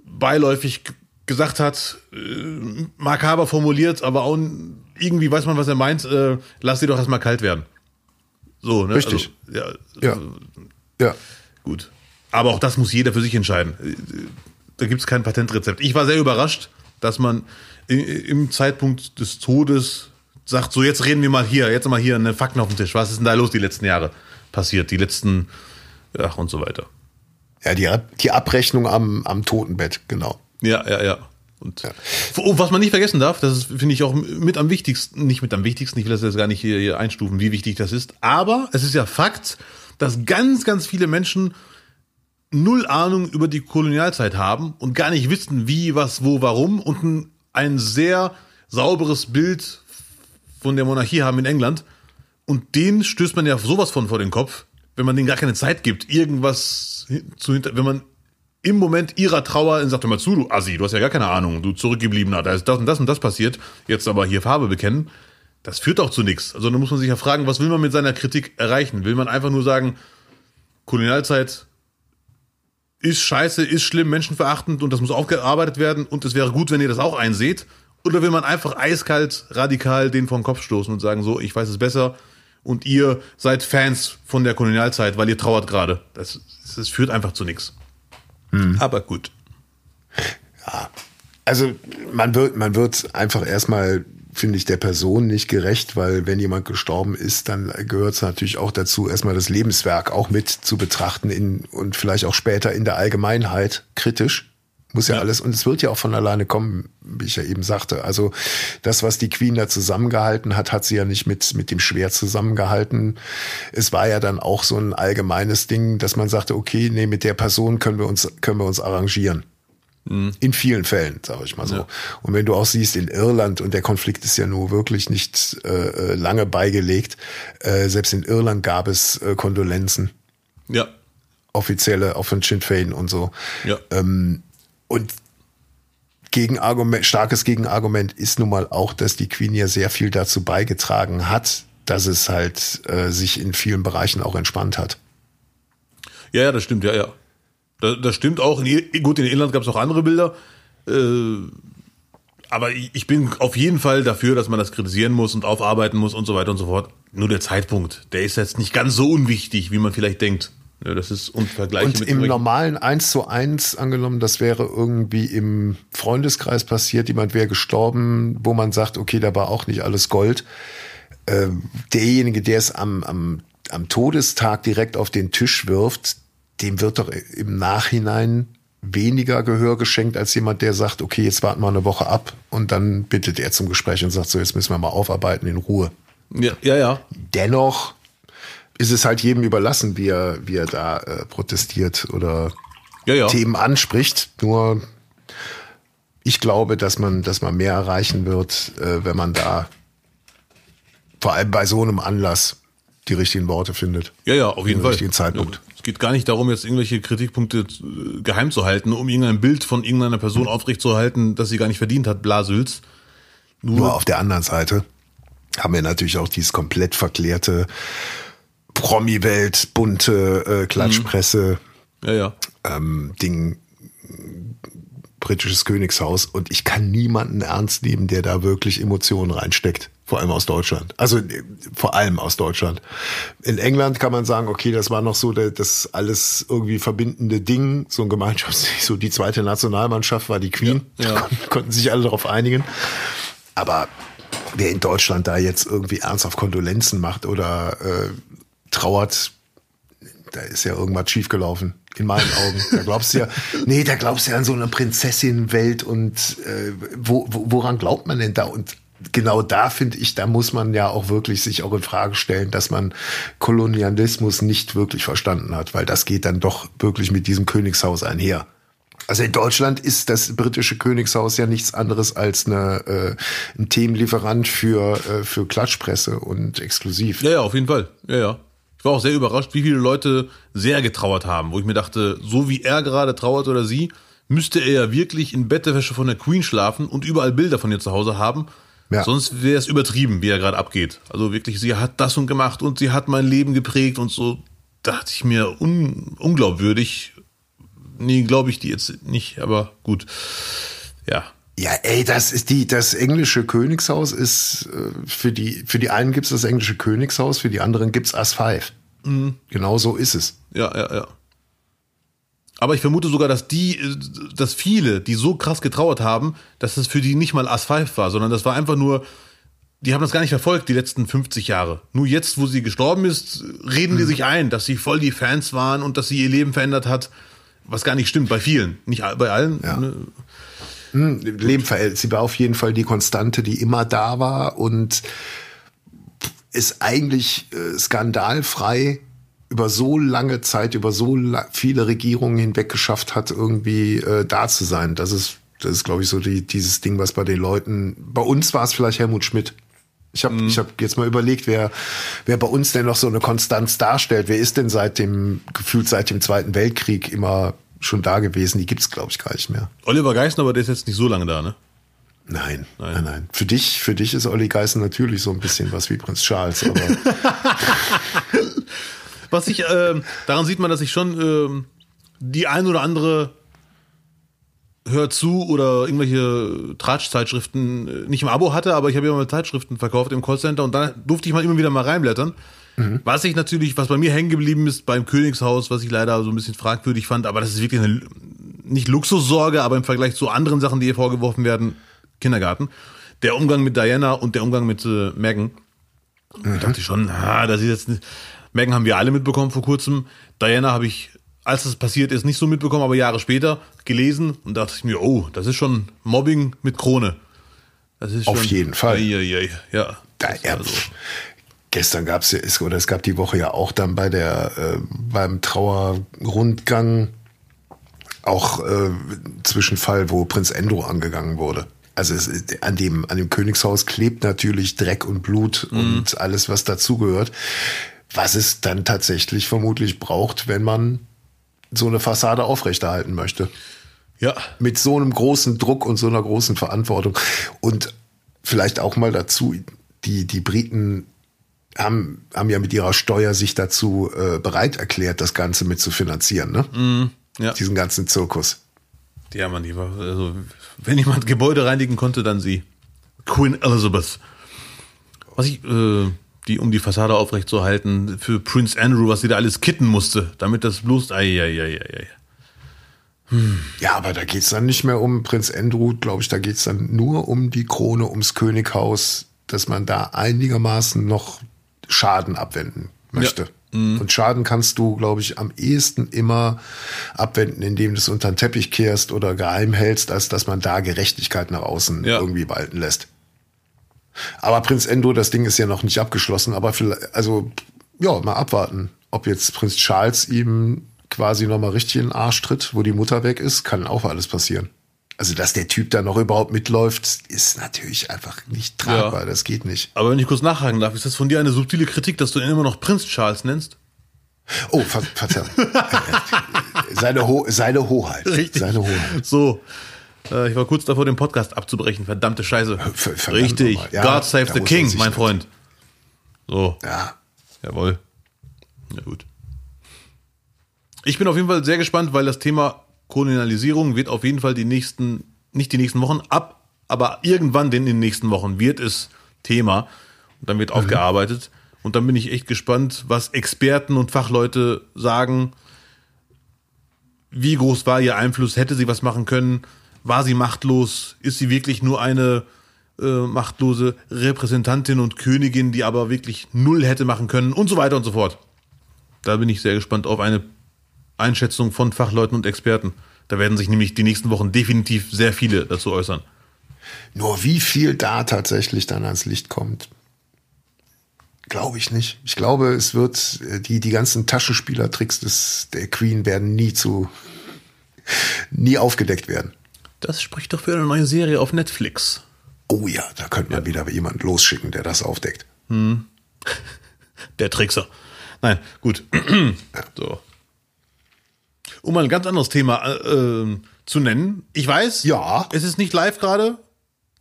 beiläufig gesagt hat, äh, makaber formuliert, aber auch irgendwie weiß man, was er meint, äh, lass sie doch erstmal kalt werden. So, ne? Richtig. Also, ja, Ja. Ja. Gut. Aber auch das muss jeder für sich entscheiden. Da gibt es kein Patentrezept. Ich war sehr überrascht, dass man im Zeitpunkt des Todes sagt, so jetzt reden wir mal hier, jetzt mal hier eine Fakten auf den Tisch. Was ist denn da los die letzten Jahre passiert? Die letzten, ach und so weiter. Ja, die, Ab- die Abrechnung am, am Totenbett, genau. Ja, ja, ja. Und oh, was man nicht vergessen darf, das ist, finde ich auch mit am wichtigsten, nicht mit am wichtigsten, ich will das jetzt gar nicht hier, hier einstufen, wie wichtig das ist, aber es ist ja Fakt, dass ganz, ganz viele Menschen null Ahnung über die Kolonialzeit haben und gar nicht wissen, wie, was, wo, warum und ein, ein sehr sauberes Bild von der Monarchie haben in England. Und den stößt man ja sowas von vor den Kopf, wenn man denen gar keine Zeit gibt, irgendwas zu hinter, wenn man im Moment ihrer Trauer sagt, hör mal zu, du Assi, du hast ja gar keine Ahnung, du Zurückgebliebener, da ist das und das und das passiert, jetzt aber hier Farbe bekennen, das führt auch zu nichts. Also da muss man sich ja fragen, was will man mit seiner Kritik erreichen? Will man einfach nur sagen, Kolonialzeit ist scheiße, ist schlimm, menschenverachtend und das muss aufgearbeitet werden und es wäre gut, wenn ihr das auch einseht? Oder will man einfach eiskalt, radikal den vom Kopf stoßen und sagen, so, ich weiß es besser und ihr seid Fans von der Kolonialzeit, weil ihr trauert gerade? Das, das führt einfach zu nichts. Aber gut. Also man wird, man wird einfach erstmal, finde ich, der Person nicht gerecht, weil wenn jemand gestorben ist, dann gehört es natürlich auch dazu, erstmal das Lebenswerk auch mit zu betrachten in, und vielleicht auch später in der Allgemeinheit kritisch. Muss ja, Ja. alles, und es wird ja auch von alleine kommen, wie ich ja eben sagte. Also das, was die Queen da zusammengehalten hat, hat sie ja nicht mit, mit dem Schwert zusammengehalten. Es war ja dann auch so ein allgemeines Ding, dass man sagte, okay, nee, mit der Person können wir uns, können wir uns arrangieren. In vielen Fällen, sage ich mal so. Ja. Und wenn du auch siehst, in Irland, und der Konflikt ist ja nur wirklich nicht äh, äh, lange beigelegt, äh, selbst in Irland gab es äh, Kondolenzen, Ja. offizielle, auch von Sinn Fein und so. Ja. Ähm, und Gegenargument, starkes Gegenargument ist nun mal auch, dass die Queen ja sehr viel dazu beigetragen hat, dass es halt äh, sich in vielen Bereichen auch entspannt hat. Ja, ja, das stimmt, ja, ja. Das, das stimmt auch. In, gut, in Irland gab es auch andere Bilder. Äh, aber ich bin auf jeden Fall dafür, dass man das kritisieren muss und aufarbeiten muss und so weiter und so fort. Nur der Zeitpunkt, der ist jetzt nicht ganz so unwichtig, wie man vielleicht denkt. Das ist unvergleichbar Und im normalen 1 zu 1 angenommen, das wäre irgendwie im Freundeskreis passiert, jemand wäre gestorben, wo man sagt, okay, da war auch nicht alles Gold. Ähm, derjenige, der es am, am, am Todestag direkt auf den Tisch wirft, dem wird doch im Nachhinein weniger Gehör geschenkt als jemand, der sagt, okay, jetzt warten wir eine Woche ab und dann bittet er zum Gespräch und sagt so, jetzt müssen wir mal aufarbeiten in Ruhe. Ja, ja, ja. Dennoch ist es halt jedem überlassen, wie er, wie er da äh, protestiert oder Ja, ja. Themen anspricht. Nur ich glaube, dass man, dass man mehr erreichen wird, äh, wenn man da vor allem bei so einem Anlass die richtigen Worte findet. Ja, ja, auf jeden Den Fall. richtigen Zeitpunkt. Ja, geht gar nicht darum, jetzt irgendwelche Kritikpunkte äh, geheim zu halten, um irgendein Bild von irgendeiner Person aufrechtzuerhalten, das sie gar nicht verdient hat, Blasülz. Nur auf der anderen Seite haben wir natürlich auch dieses komplett verklärte Promi-Welt, bunte äh, Klatschpresse, Ja, ja. ähm, Ding, britisches Königshaus und ich kann niemanden ernst nehmen, der da wirklich Emotionen reinsteckt. Vor allem aus Deutschland. Also äh, vor allem aus Deutschland. In England kann man sagen, okay, das war noch so das alles irgendwie verbindende Ding, so ein Gemeinschafts-, so die zweite Nationalmannschaft war die Queen. Ja, ja. Konnten sich alle darauf einigen. Aber wer in Deutschland da jetzt irgendwie ernsthaft Kondolenzen macht oder äh, trauert, da ist ja irgendwas schiefgelaufen. In meinen Augen. Da glaubst du ja, nee, da glaubst du ja an so eine Prinzessin-Welt und äh, wo, wo, woran glaubt man denn da? Und genau da finde ich, da muss man ja auch wirklich sich auch in Frage stellen, dass man Kolonialismus nicht wirklich verstanden hat, weil das geht dann doch wirklich mit diesem Königshaus einher. Also in Deutschland ist das britische Königshaus ja nichts anderes als eine, äh, ein Themenlieferant für, äh, für Klatschpresse und exklusiv. Ja, ja, auf jeden Fall. Ja, ja. Ich war auch sehr überrascht, wie viele Leute sehr getrauert haben, wo ich mir dachte, so wie er gerade trauert oder sie, müsste er ja wirklich in Bettwäsche von der Queen schlafen und überall Bilder von ihr zu Hause haben. Ja. Sonst wäre es übertrieben, wie er gerade abgeht. Also wirklich, sie hat das und gemacht und sie hat mein Leben geprägt und so dachte ich mir un unglaubwürdig. Nee, glaube ich die jetzt nicht, aber gut. Ja. Ja, ey, das ist die, das englische Königshaus ist äh, für die, für die einen gibt's das englische Königshaus, für die anderen gibt's As 5. Genau so ist es. Ja, ja, ja. Aber ich vermute sogar, dass die, äh, dass viele, die so krass getrauert haben, dass es für die nicht mal As 5 war, sondern das war einfach nur, die haben das gar nicht verfolgt, die letzten 50 Jahre. Nur jetzt, wo sie gestorben ist, reden die sich ein, dass sie voll die Fans waren und dass sie ihr Leben verändert hat, was gar nicht stimmt, bei vielen. Nicht bei allen. Ja. ne? Leben verändert. Sie war auf jeden Fall die Konstante, die immer da war und ist eigentlich äh, skandalfrei über so lange Zeit, über so viele Regierungen hinweg geschafft hat, irgendwie äh, da zu sein. Das ist, das ist, glaube ich, so die, dieses Ding, was bei den Leuten. Bei uns war es vielleicht Helmut Schmidt. Ich habe ich hab jetzt mal überlegt, wer, wer bei uns denn noch so eine Konstanz darstellt. Wer ist denn seit dem, gefühlt seit dem Zweiten Weltkrieg immer schon da gewesen? Die gibt's glaube ich, gar nicht mehr. Oliver Geisner, aber der ist jetzt nicht so lange da, ne? Nein, nein, nein, Für dich, für dich ist Olli Geißen natürlich so ein bisschen was wie Prinz Charles, aber Was ich, ähm, daran sieht man, dass ich schon ähm, die ein oder andere Hör zu oder irgendwelche Tratschzeitschriften äh, nicht im Abo hatte, aber ich habe ja mal Zeitschriften verkauft im Callcenter und da durfte ich mal immer wieder mal reinblättern. Was ich natürlich, was bei mir hängen geblieben ist beim Königshaus, was ich leider so ein bisschen fragwürdig fand, aber das ist wirklich eine, nicht Luxussorge, aber im Vergleich zu anderen Sachen, die ihr vorgeworfen werden, Kindergarten. Der Umgang mit Diana und der Umgang mit äh. Da dachte ich schon, ah, das ist jetzt nicht. Meghan haben wir alle mitbekommen vor kurzem. Diana habe ich, als es passiert ist, nicht so mitbekommen, aber Jahre später gelesen und dachte ich mir, oh, das ist schon Mobbing mit Krone. Das ist Auf schon, jeden Fall. Ei, ei, ei, ja. da, Das ja, war gestern gab's ja, ist- oder es gab die Woche ja auch dann bei der, äh, beim Trauerrundgang auch äh, Zwischenfall, wo Prinz Endro angegangen wurde. Also es, an dem, an dem Königshaus klebt natürlich Dreck und Blut und alles, was dazugehört. Was es dann tatsächlich vermutlich braucht, wenn man so eine Fassade aufrechterhalten möchte Ja, mit so einem großen Druck und so einer großen Verantwortung. Und vielleicht auch mal dazu, die, die Briten haben, haben ja mit ihrer Steuer sich dazu äh, bereit erklärt, das Ganze mit zu finanzieren, ne? ja. Diesen ganzen Zirkus. Ja, man, die war, also, wenn jemand Gebäude reinigen konnte, dann sie. Queen Elizabeth. Was ich, äh, die, um die Fassade aufrechtzuerhalten, für Prince Andrew, was sie da alles kitten musste, damit das bloß, ei, ei. Ja, aber da geht's dann nicht mehr um Prinz Andrew, glaube ich, da geht's dann nur um die Krone, ums Könighaus, dass man da einigermaßen noch Schaden abwenden möchte. Und Schaden kannst du, glaube ich, am ehesten immer abwenden, indem du es unter den Teppich kehrst oder geheim hältst, als dass man da Gerechtigkeit nach außen Ja. irgendwie walten lässt. Aber Prinz Endo, das Ding ist ja noch nicht abgeschlossen, aber vielleicht, also, ja, mal abwarten, ob jetzt Prinz Charles ihm quasi nochmal richtig in den Arsch tritt, wo die Mutter weg ist, kann auch alles passieren. Also, dass der Typ da noch überhaupt mitläuft, ist natürlich einfach nicht tragbar. Ja. Das geht nicht. Aber wenn ich kurz nachhaken darf, ist das von dir eine subtile Kritik, dass du ihn immer noch Prinz Charles nennst? Oh, ver verdammt. seine, Ho seine Hoheit. Seine Hoheit. So. Äh, ich war kurz davor, den Podcast abzubrechen. Verdammte Scheiße. Ver- verdammt Richtig. Ja, God save the King, mein Freund. So. Ja. Jawohl. Na gut. Ich bin auf jeden Fall sehr gespannt, weil das Thema Kolonialisierung wird auf jeden Fall die nächsten, nicht die nächsten Wochen ab, aber irgendwann in den nächsten Wochen wird es Thema und dann wird aufgearbeitet. Und dann bin ich echt gespannt, was Experten und Fachleute sagen. Wie groß war ihr Einfluss? Hätte sie was machen können? War sie machtlos? Ist sie wirklich nur eine äh, machtlose Repräsentantin und Königin, die aber wirklich null hätte machen können und so weiter und so fort. Da bin ich sehr gespannt auf eine Einschätzung von Fachleuten und Experten. Da werden sich nämlich die nächsten Wochen definitiv sehr viele dazu äußern. Nur wie viel da tatsächlich dann ans Licht kommt, glaube ich nicht. Ich glaube, es wird, äh, die, die ganzen Taschenspielertricks des, der Queen werden nie zu, nie aufgedeckt werden. Das spricht doch für eine neue Serie auf Netflix. Oh ja, da könnte man wieder jemanden losschicken, der das aufdeckt. Der Trickser. Nein, gut. so. Um mal ein ganz anderes Thema äh, äh, zu nennen. Ich weiß, Ja. es ist nicht live gerade.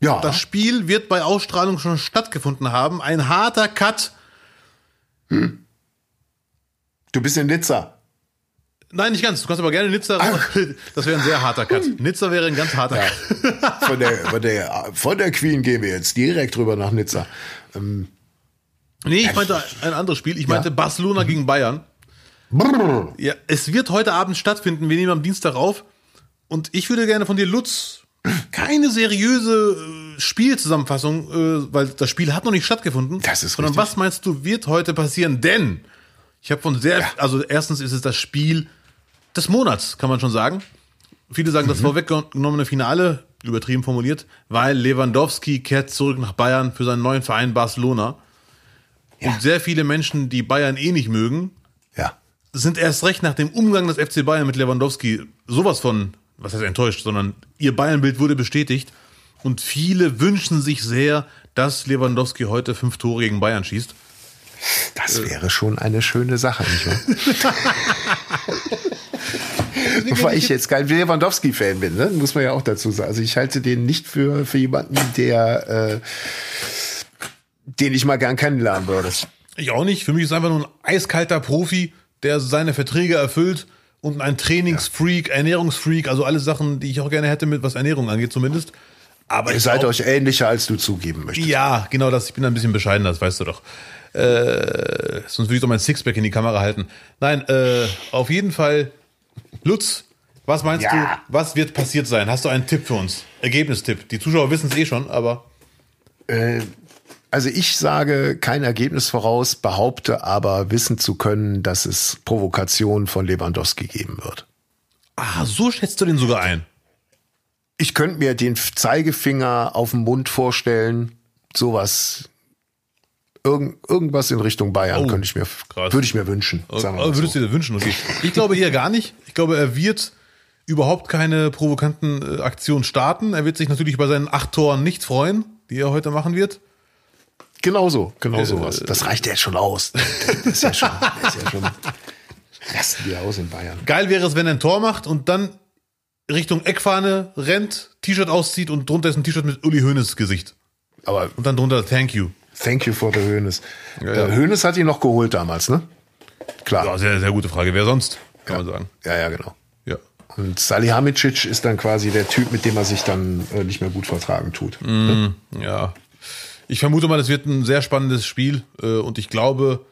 Ja, Das Spiel wird bei Ausstrahlung schon stattgefunden haben. Ein harter Cut. du bist in Nizza. Nein, nicht ganz. Du kannst aber gerne Nizza. Das wäre ein sehr harter Cut. Nizza wäre ein ganz harter Cut. Von der, von, der, von der Queen gehen wir jetzt direkt rüber nach Nizza. Ähm, Nee, ich meinte ein anderes Spiel. Ich meinte Barcelona gegen Bayern. Brrr. Ja, es wird heute Abend stattfinden. Wir nehmen am Dienstag auf. Und ich würde gerne von dir, Lutz, keine seriöse äh, Spielzusammenfassung, äh, weil das Spiel hat noch nicht stattgefunden. Das ist Sondern richtig. was meinst du, wird heute passieren? Denn ich habe von sehr, also erstens ist es das Spiel des Monats, kann man schon sagen. Viele sagen das vorweggenommene Finale, übertrieben formuliert, weil Lewandowski kehrt zurück nach Bayern für seinen neuen Verein Barcelona. Und sehr viele Menschen, die Bayern eh nicht mögen, Ja. Sind erst recht nach dem Umgang des FC Bayern mit Lewandowski sowas von, was heißt enttäuscht, sondern ihr Bayern-Bild wurde bestätigt. Und viele wünschen sich sehr, dass Lewandowski heute fünf Tore gegen Bayern schießt. Das wäre schon eine schöne Sache, nicht wahr? Wobei ich jetzt kein Lewandowski-Fan bin, ne? muss man ja auch dazu sagen. Also ich halte den nicht für, für jemanden, der äh, den ich mal gern kennenlernen würde. Ich auch nicht. Für mich ist einfach nur ein eiskalter Profi, der seine Verträge erfüllt und ein Trainingsfreak, Ernährungsfreak, also alle Sachen, die ich auch gerne hätte, mit was Ernährung angeht zumindest. Aber Ihr seid auch- euch ähnlicher, als du zugeben möchtest. Ja, genau das. Ich bin ein bisschen bescheidener, das weißt du doch. Äh, sonst würde ich doch mein Sixpack in die Kamera halten. Nein, äh, auf jeden Fall, Lutz, was meinst Ja. du, was wird passiert sein? Hast du einen Tipp für uns? Ergebnistipp. Die Zuschauer wissen es eh schon, aber Also ich sage kein Ergebnis voraus, behaupte aber wissen zu können, dass es Provokation von Lewandowski geben wird. ah, so schätzt du den sogar ein. Ich könnte mir den Zeigefinger auf dem Mund vorstellen, sowas, irgend, irgendwas in Richtung Bayern Oh, könnte ich mir, krass. würde ich mir wünschen. Sagen wir mal würdest so. du dir wünschen, okay. Ich glaube eher gar nicht. Ich glaube, er wird überhaupt keine provokanten äh, Aktionen starten. Er wird sich natürlich bei seinen acht Toren nicht freuen, die er heute machen wird. Genau so, genau Äh, sowas. Das reicht ja jetzt schon aus. Das ist ja schon, das ist ja schon rasten wir aus in Bayern. Geil wäre es, wenn er ein Tor macht und dann Richtung Eckfahne rennt, T-Shirt auszieht und drunter ist ein T-Shirt mit Uli Hoeneß Gesicht. Aber Und dann drunter Thank you. thank you for the Hönes. Ja, ja. Äh, Hönes hat ihn noch geholt damals, ne? Klar. Ja, sehr, sehr gute Frage. Wer sonst? Kann man sagen. Ja, ja, genau. Ja. Und Salihamidzic ist dann quasi der Typ, mit dem er sich dann äh, nicht mehr gut vertragen tut. Ja. Ich vermute mal, es wird ein sehr spannendes Spiel äh, und ich glaube,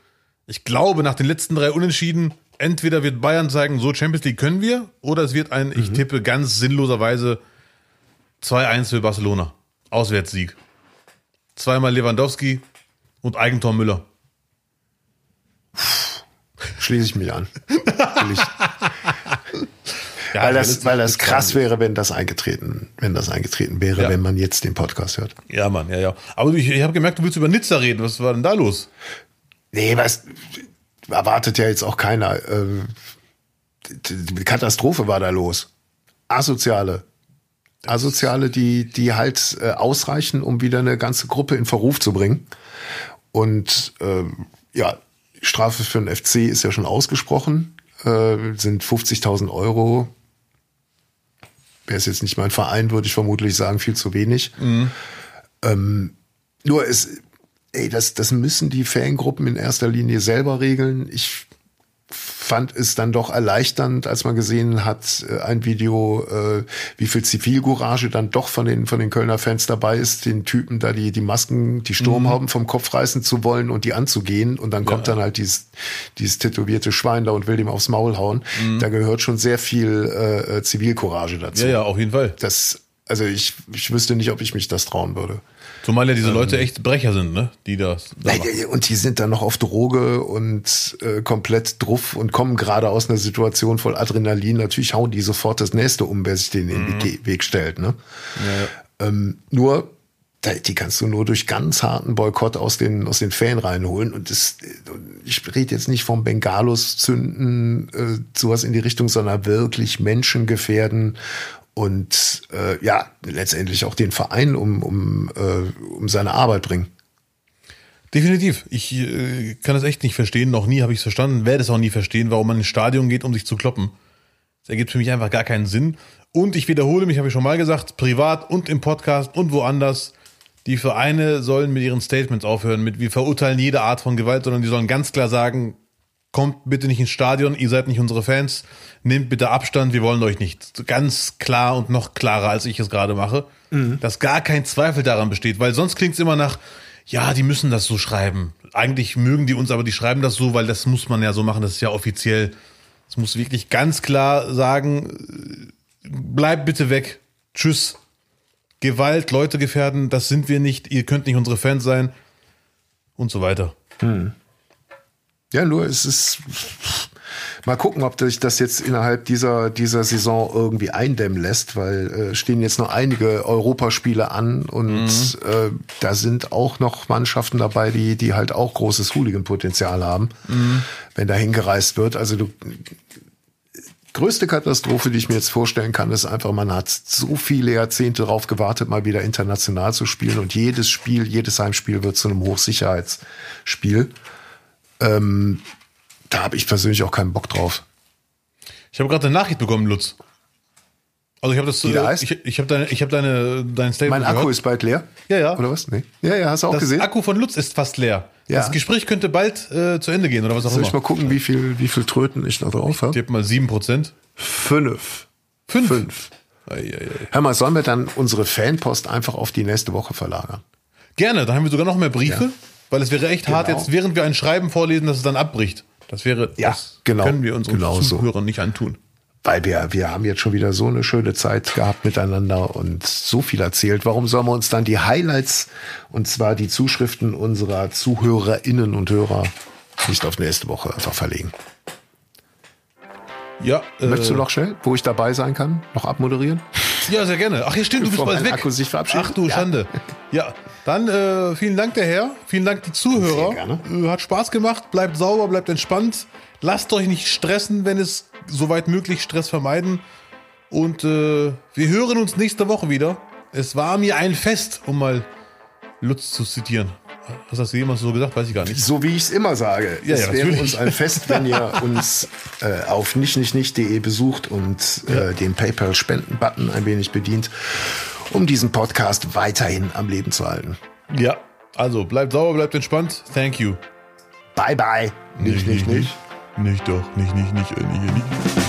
ich glaube, nach den letzten drei Unentschieden, entweder wird Bayern sagen, so Champions League können wir, oder es wird ein, ich tippe ganz sinnloserweise 2-1 für Barcelona. Auswärtssieg. Zweimal Lewandowski und Eigentor Müller. Schließe ich mich an. Will ich, Ja, weil das weil das krass wäre, wenn das eingetreten, wenn das eingetreten wäre, Ja. wenn man jetzt den Podcast hört. Ja, Mann, ja, ja. Aber ich, ich habe gemerkt, du willst über Nizza reden. Was war denn da los? Nee, was erwartet ja jetzt auch keiner. Ähm, die- die Katastrophe war da los. Asoziale, Asoziale, die, die halt äh, ausreichen, um wieder eine ganze Gruppe in Verruf zu bringen. Und ähm, ja, Strafe für den FC ist ja schon ausgesprochen, äh, sind 50.000 Euro. Wäre es jetzt nicht mein Verein, würde ich vermutlich sagen, viel zu wenig. Mhm. Ähm, nur es, ey, das, das müssen die Fangruppen in erster Linie selber regeln. Ich fand es dann doch erleichternd, als man gesehen hat, äh, ein Video, äh, wie viel Zivilcourage dann doch von den, von den Kölner Fans dabei ist, den Typen da die, die Masken, die Sturmhauben mhm. vom Kopf reißen zu wollen und die anzugehen. Und dann kommt ja. dann halt dieses, dieses tätowierte Schwein da und will dem aufs Maul hauen. Mhm. Da gehört schon sehr viel äh, äh Zivilcourage dazu. Ja, ja, auf jeden Fall. Das, also ich, ich wüsste nicht, ob ich mich das trauen würde. Zumal ja diese ähm, Leute echt Brecher sind, ne? Die das. Da und die sind dann noch auf Droge und äh, komplett druff und kommen gerade aus einer Situation voll Adrenalin. Natürlich hauen die sofort das nächste um, wer sich denen mhm. in den mhm. Weg stellt, ne? Ja, ja. Ähm, nur die kannst du nur durch ganz harten Boykott aus den, aus den Fan reinholen. Und das, ich rede jetzt nicht vom Bengalos zünden, äh, sowas in die Richtung, sondern wirklich Menschen gefährden und äh, ja, letztendlich auch den Verein um, um, äh, um seine Arbeit bringen. Definitiv. Ich äh, kann das echt nicht verstehen. Noch nie habe ich es verstanden. Werde es auch nie verstehen, warum man ins Stadion geht, um sich zu kloppen. Das ergibt für mich einfach gar keinen Sinn. Und ich wiederhole mich, habe ich schon mal gesagt, privat und im Podcast und woanders. Die Vereine sollen mit ihren Statements aufhören, mit wir verurteilen jede Art von Gewalt, sondern die sollen ganz klar sagen, kommt bitte nicht ins Stadion, ihr seid nicht unsere Fans, nehmt bitte Abstand, wir wollen euch nicht. Ganz klar und noch klarer, als ich es gerade mache, mhm. dass gar kein Zweifel daran besteht, weil sonst klingt es immer nach, ja, die müssen das so schreiben. Eigentlich mögen die uns, aber die schreiben das so, weil das muss man ja so machen, das ist ja offiziell. Es muss wirklich ganz klar sagen, bleibt bitte weg. Tschüss. Gewalt, Leute gefährden, das sind wir nicht, ihr könnt nicht unsere Fans sein und so weiter. Mhm. Ja, nur es ist mal gucken, ob sich das jetzt innerhalb dieser, dieser Saison irgendwie eindämmen lässt, weil äh, stehen jetzt noch einige Europaspiele an und mhm. äh, da sind auch noch Mannschaften dabei, die, die halt auch großes Hooligan-Potenzial haben, mhm. wenn da hingereist wird. Also du, größte Katastrophe, die ich mir jetzt vorstellen kann, ist einfach, man hat so viele Jahrzehnte darauf gewartet, mal wieder international zu spielen und jedes Spiel, jedes Heimspiel wird zu einem Hochsicherheitsspiel. Ähm, da habe ich persönlich auch keinen Bock drauf. Ich habe gerade eine Nachricht bekommen, Lutz. Also ich habe das, äh, ich, ich habe deine, ich habe deine, dein Statement. Mein Akku gehört. ist bald leer. Ja, ja. Oder was? Nee. Ja, ja, hast du auch das gesehen. Das Akku von Lutz ist fast leer. Ja. Das Gespräch könnte bald äh, zu Ende gehen oder was auch Soll immer. Soll ich mal gucken, wie viel, wie viel Tröten ich da drauf habe? Ich habe mal sieben Prozent. Fünf. Fünf. Fünf. Ei, ei, ei. Hör mal, sollen wir dann unsere Fanpost einfach auf die nächste Woche verlagern? Gerne, da haben wir sogar noch mehr Briefe. Ja. Weil es wäre echt genau. hart, jetzt während wir ein Schreiben vorlesen, dass es dann abbricht. Das wäre, ja, das genau, können wir unseren genau Zuhörern so. nicht antun. Weil wir, wir haben jetzt schon wieder so eine schöne Zeit gehabt miteinander und so viel erzählt. Warum sollen wir uns dann die Highlights und zwar die Zuschriften unserer ZuhörerInnen und Hörer nicht auf nächste Woche einfach verlegen? Ja. Möchtest äh, du noch schnell, wo ich dabei sein kann, noch abmoderieren? Ja, sehr gerne. Ach, hier stimmt, du bist bald weg. Akku sich verabschiedet. Ach du ja. Schande. Ja, dann äh, vielen Dank der Herr, vielen Dank die Zuhörer. Gerne. Äh, hat Spaß gemacht, bleibt sauber, bleibt entspannt. Lasst euch nicht stressen, wenn es soweit möglich Stress vermeiden. Und äh, wir hören uns nächste Woche wieder. Es war mir ein Fest, um mal Lutz zu zitieren. Hast du das jemals so gesagt? Weiß ich gar nicht. So wie ich es immer sage. Ja, es ja, wäre uns ein Fest, wenn ihr uns äh, auf nichtnichtnicht.de besucht und äh, ja. den PayPal-Spenden-Button ein wenig bedient, um diesen Podcast weiterhin am Leben zu halten. Ja, also bleibt sauber, bleibt entspannt. Thank you. Bye, bye. Nicht, nicht, nicht. Nicht, nicht doch. Nicht, nicht, nicht, nicht, nicht.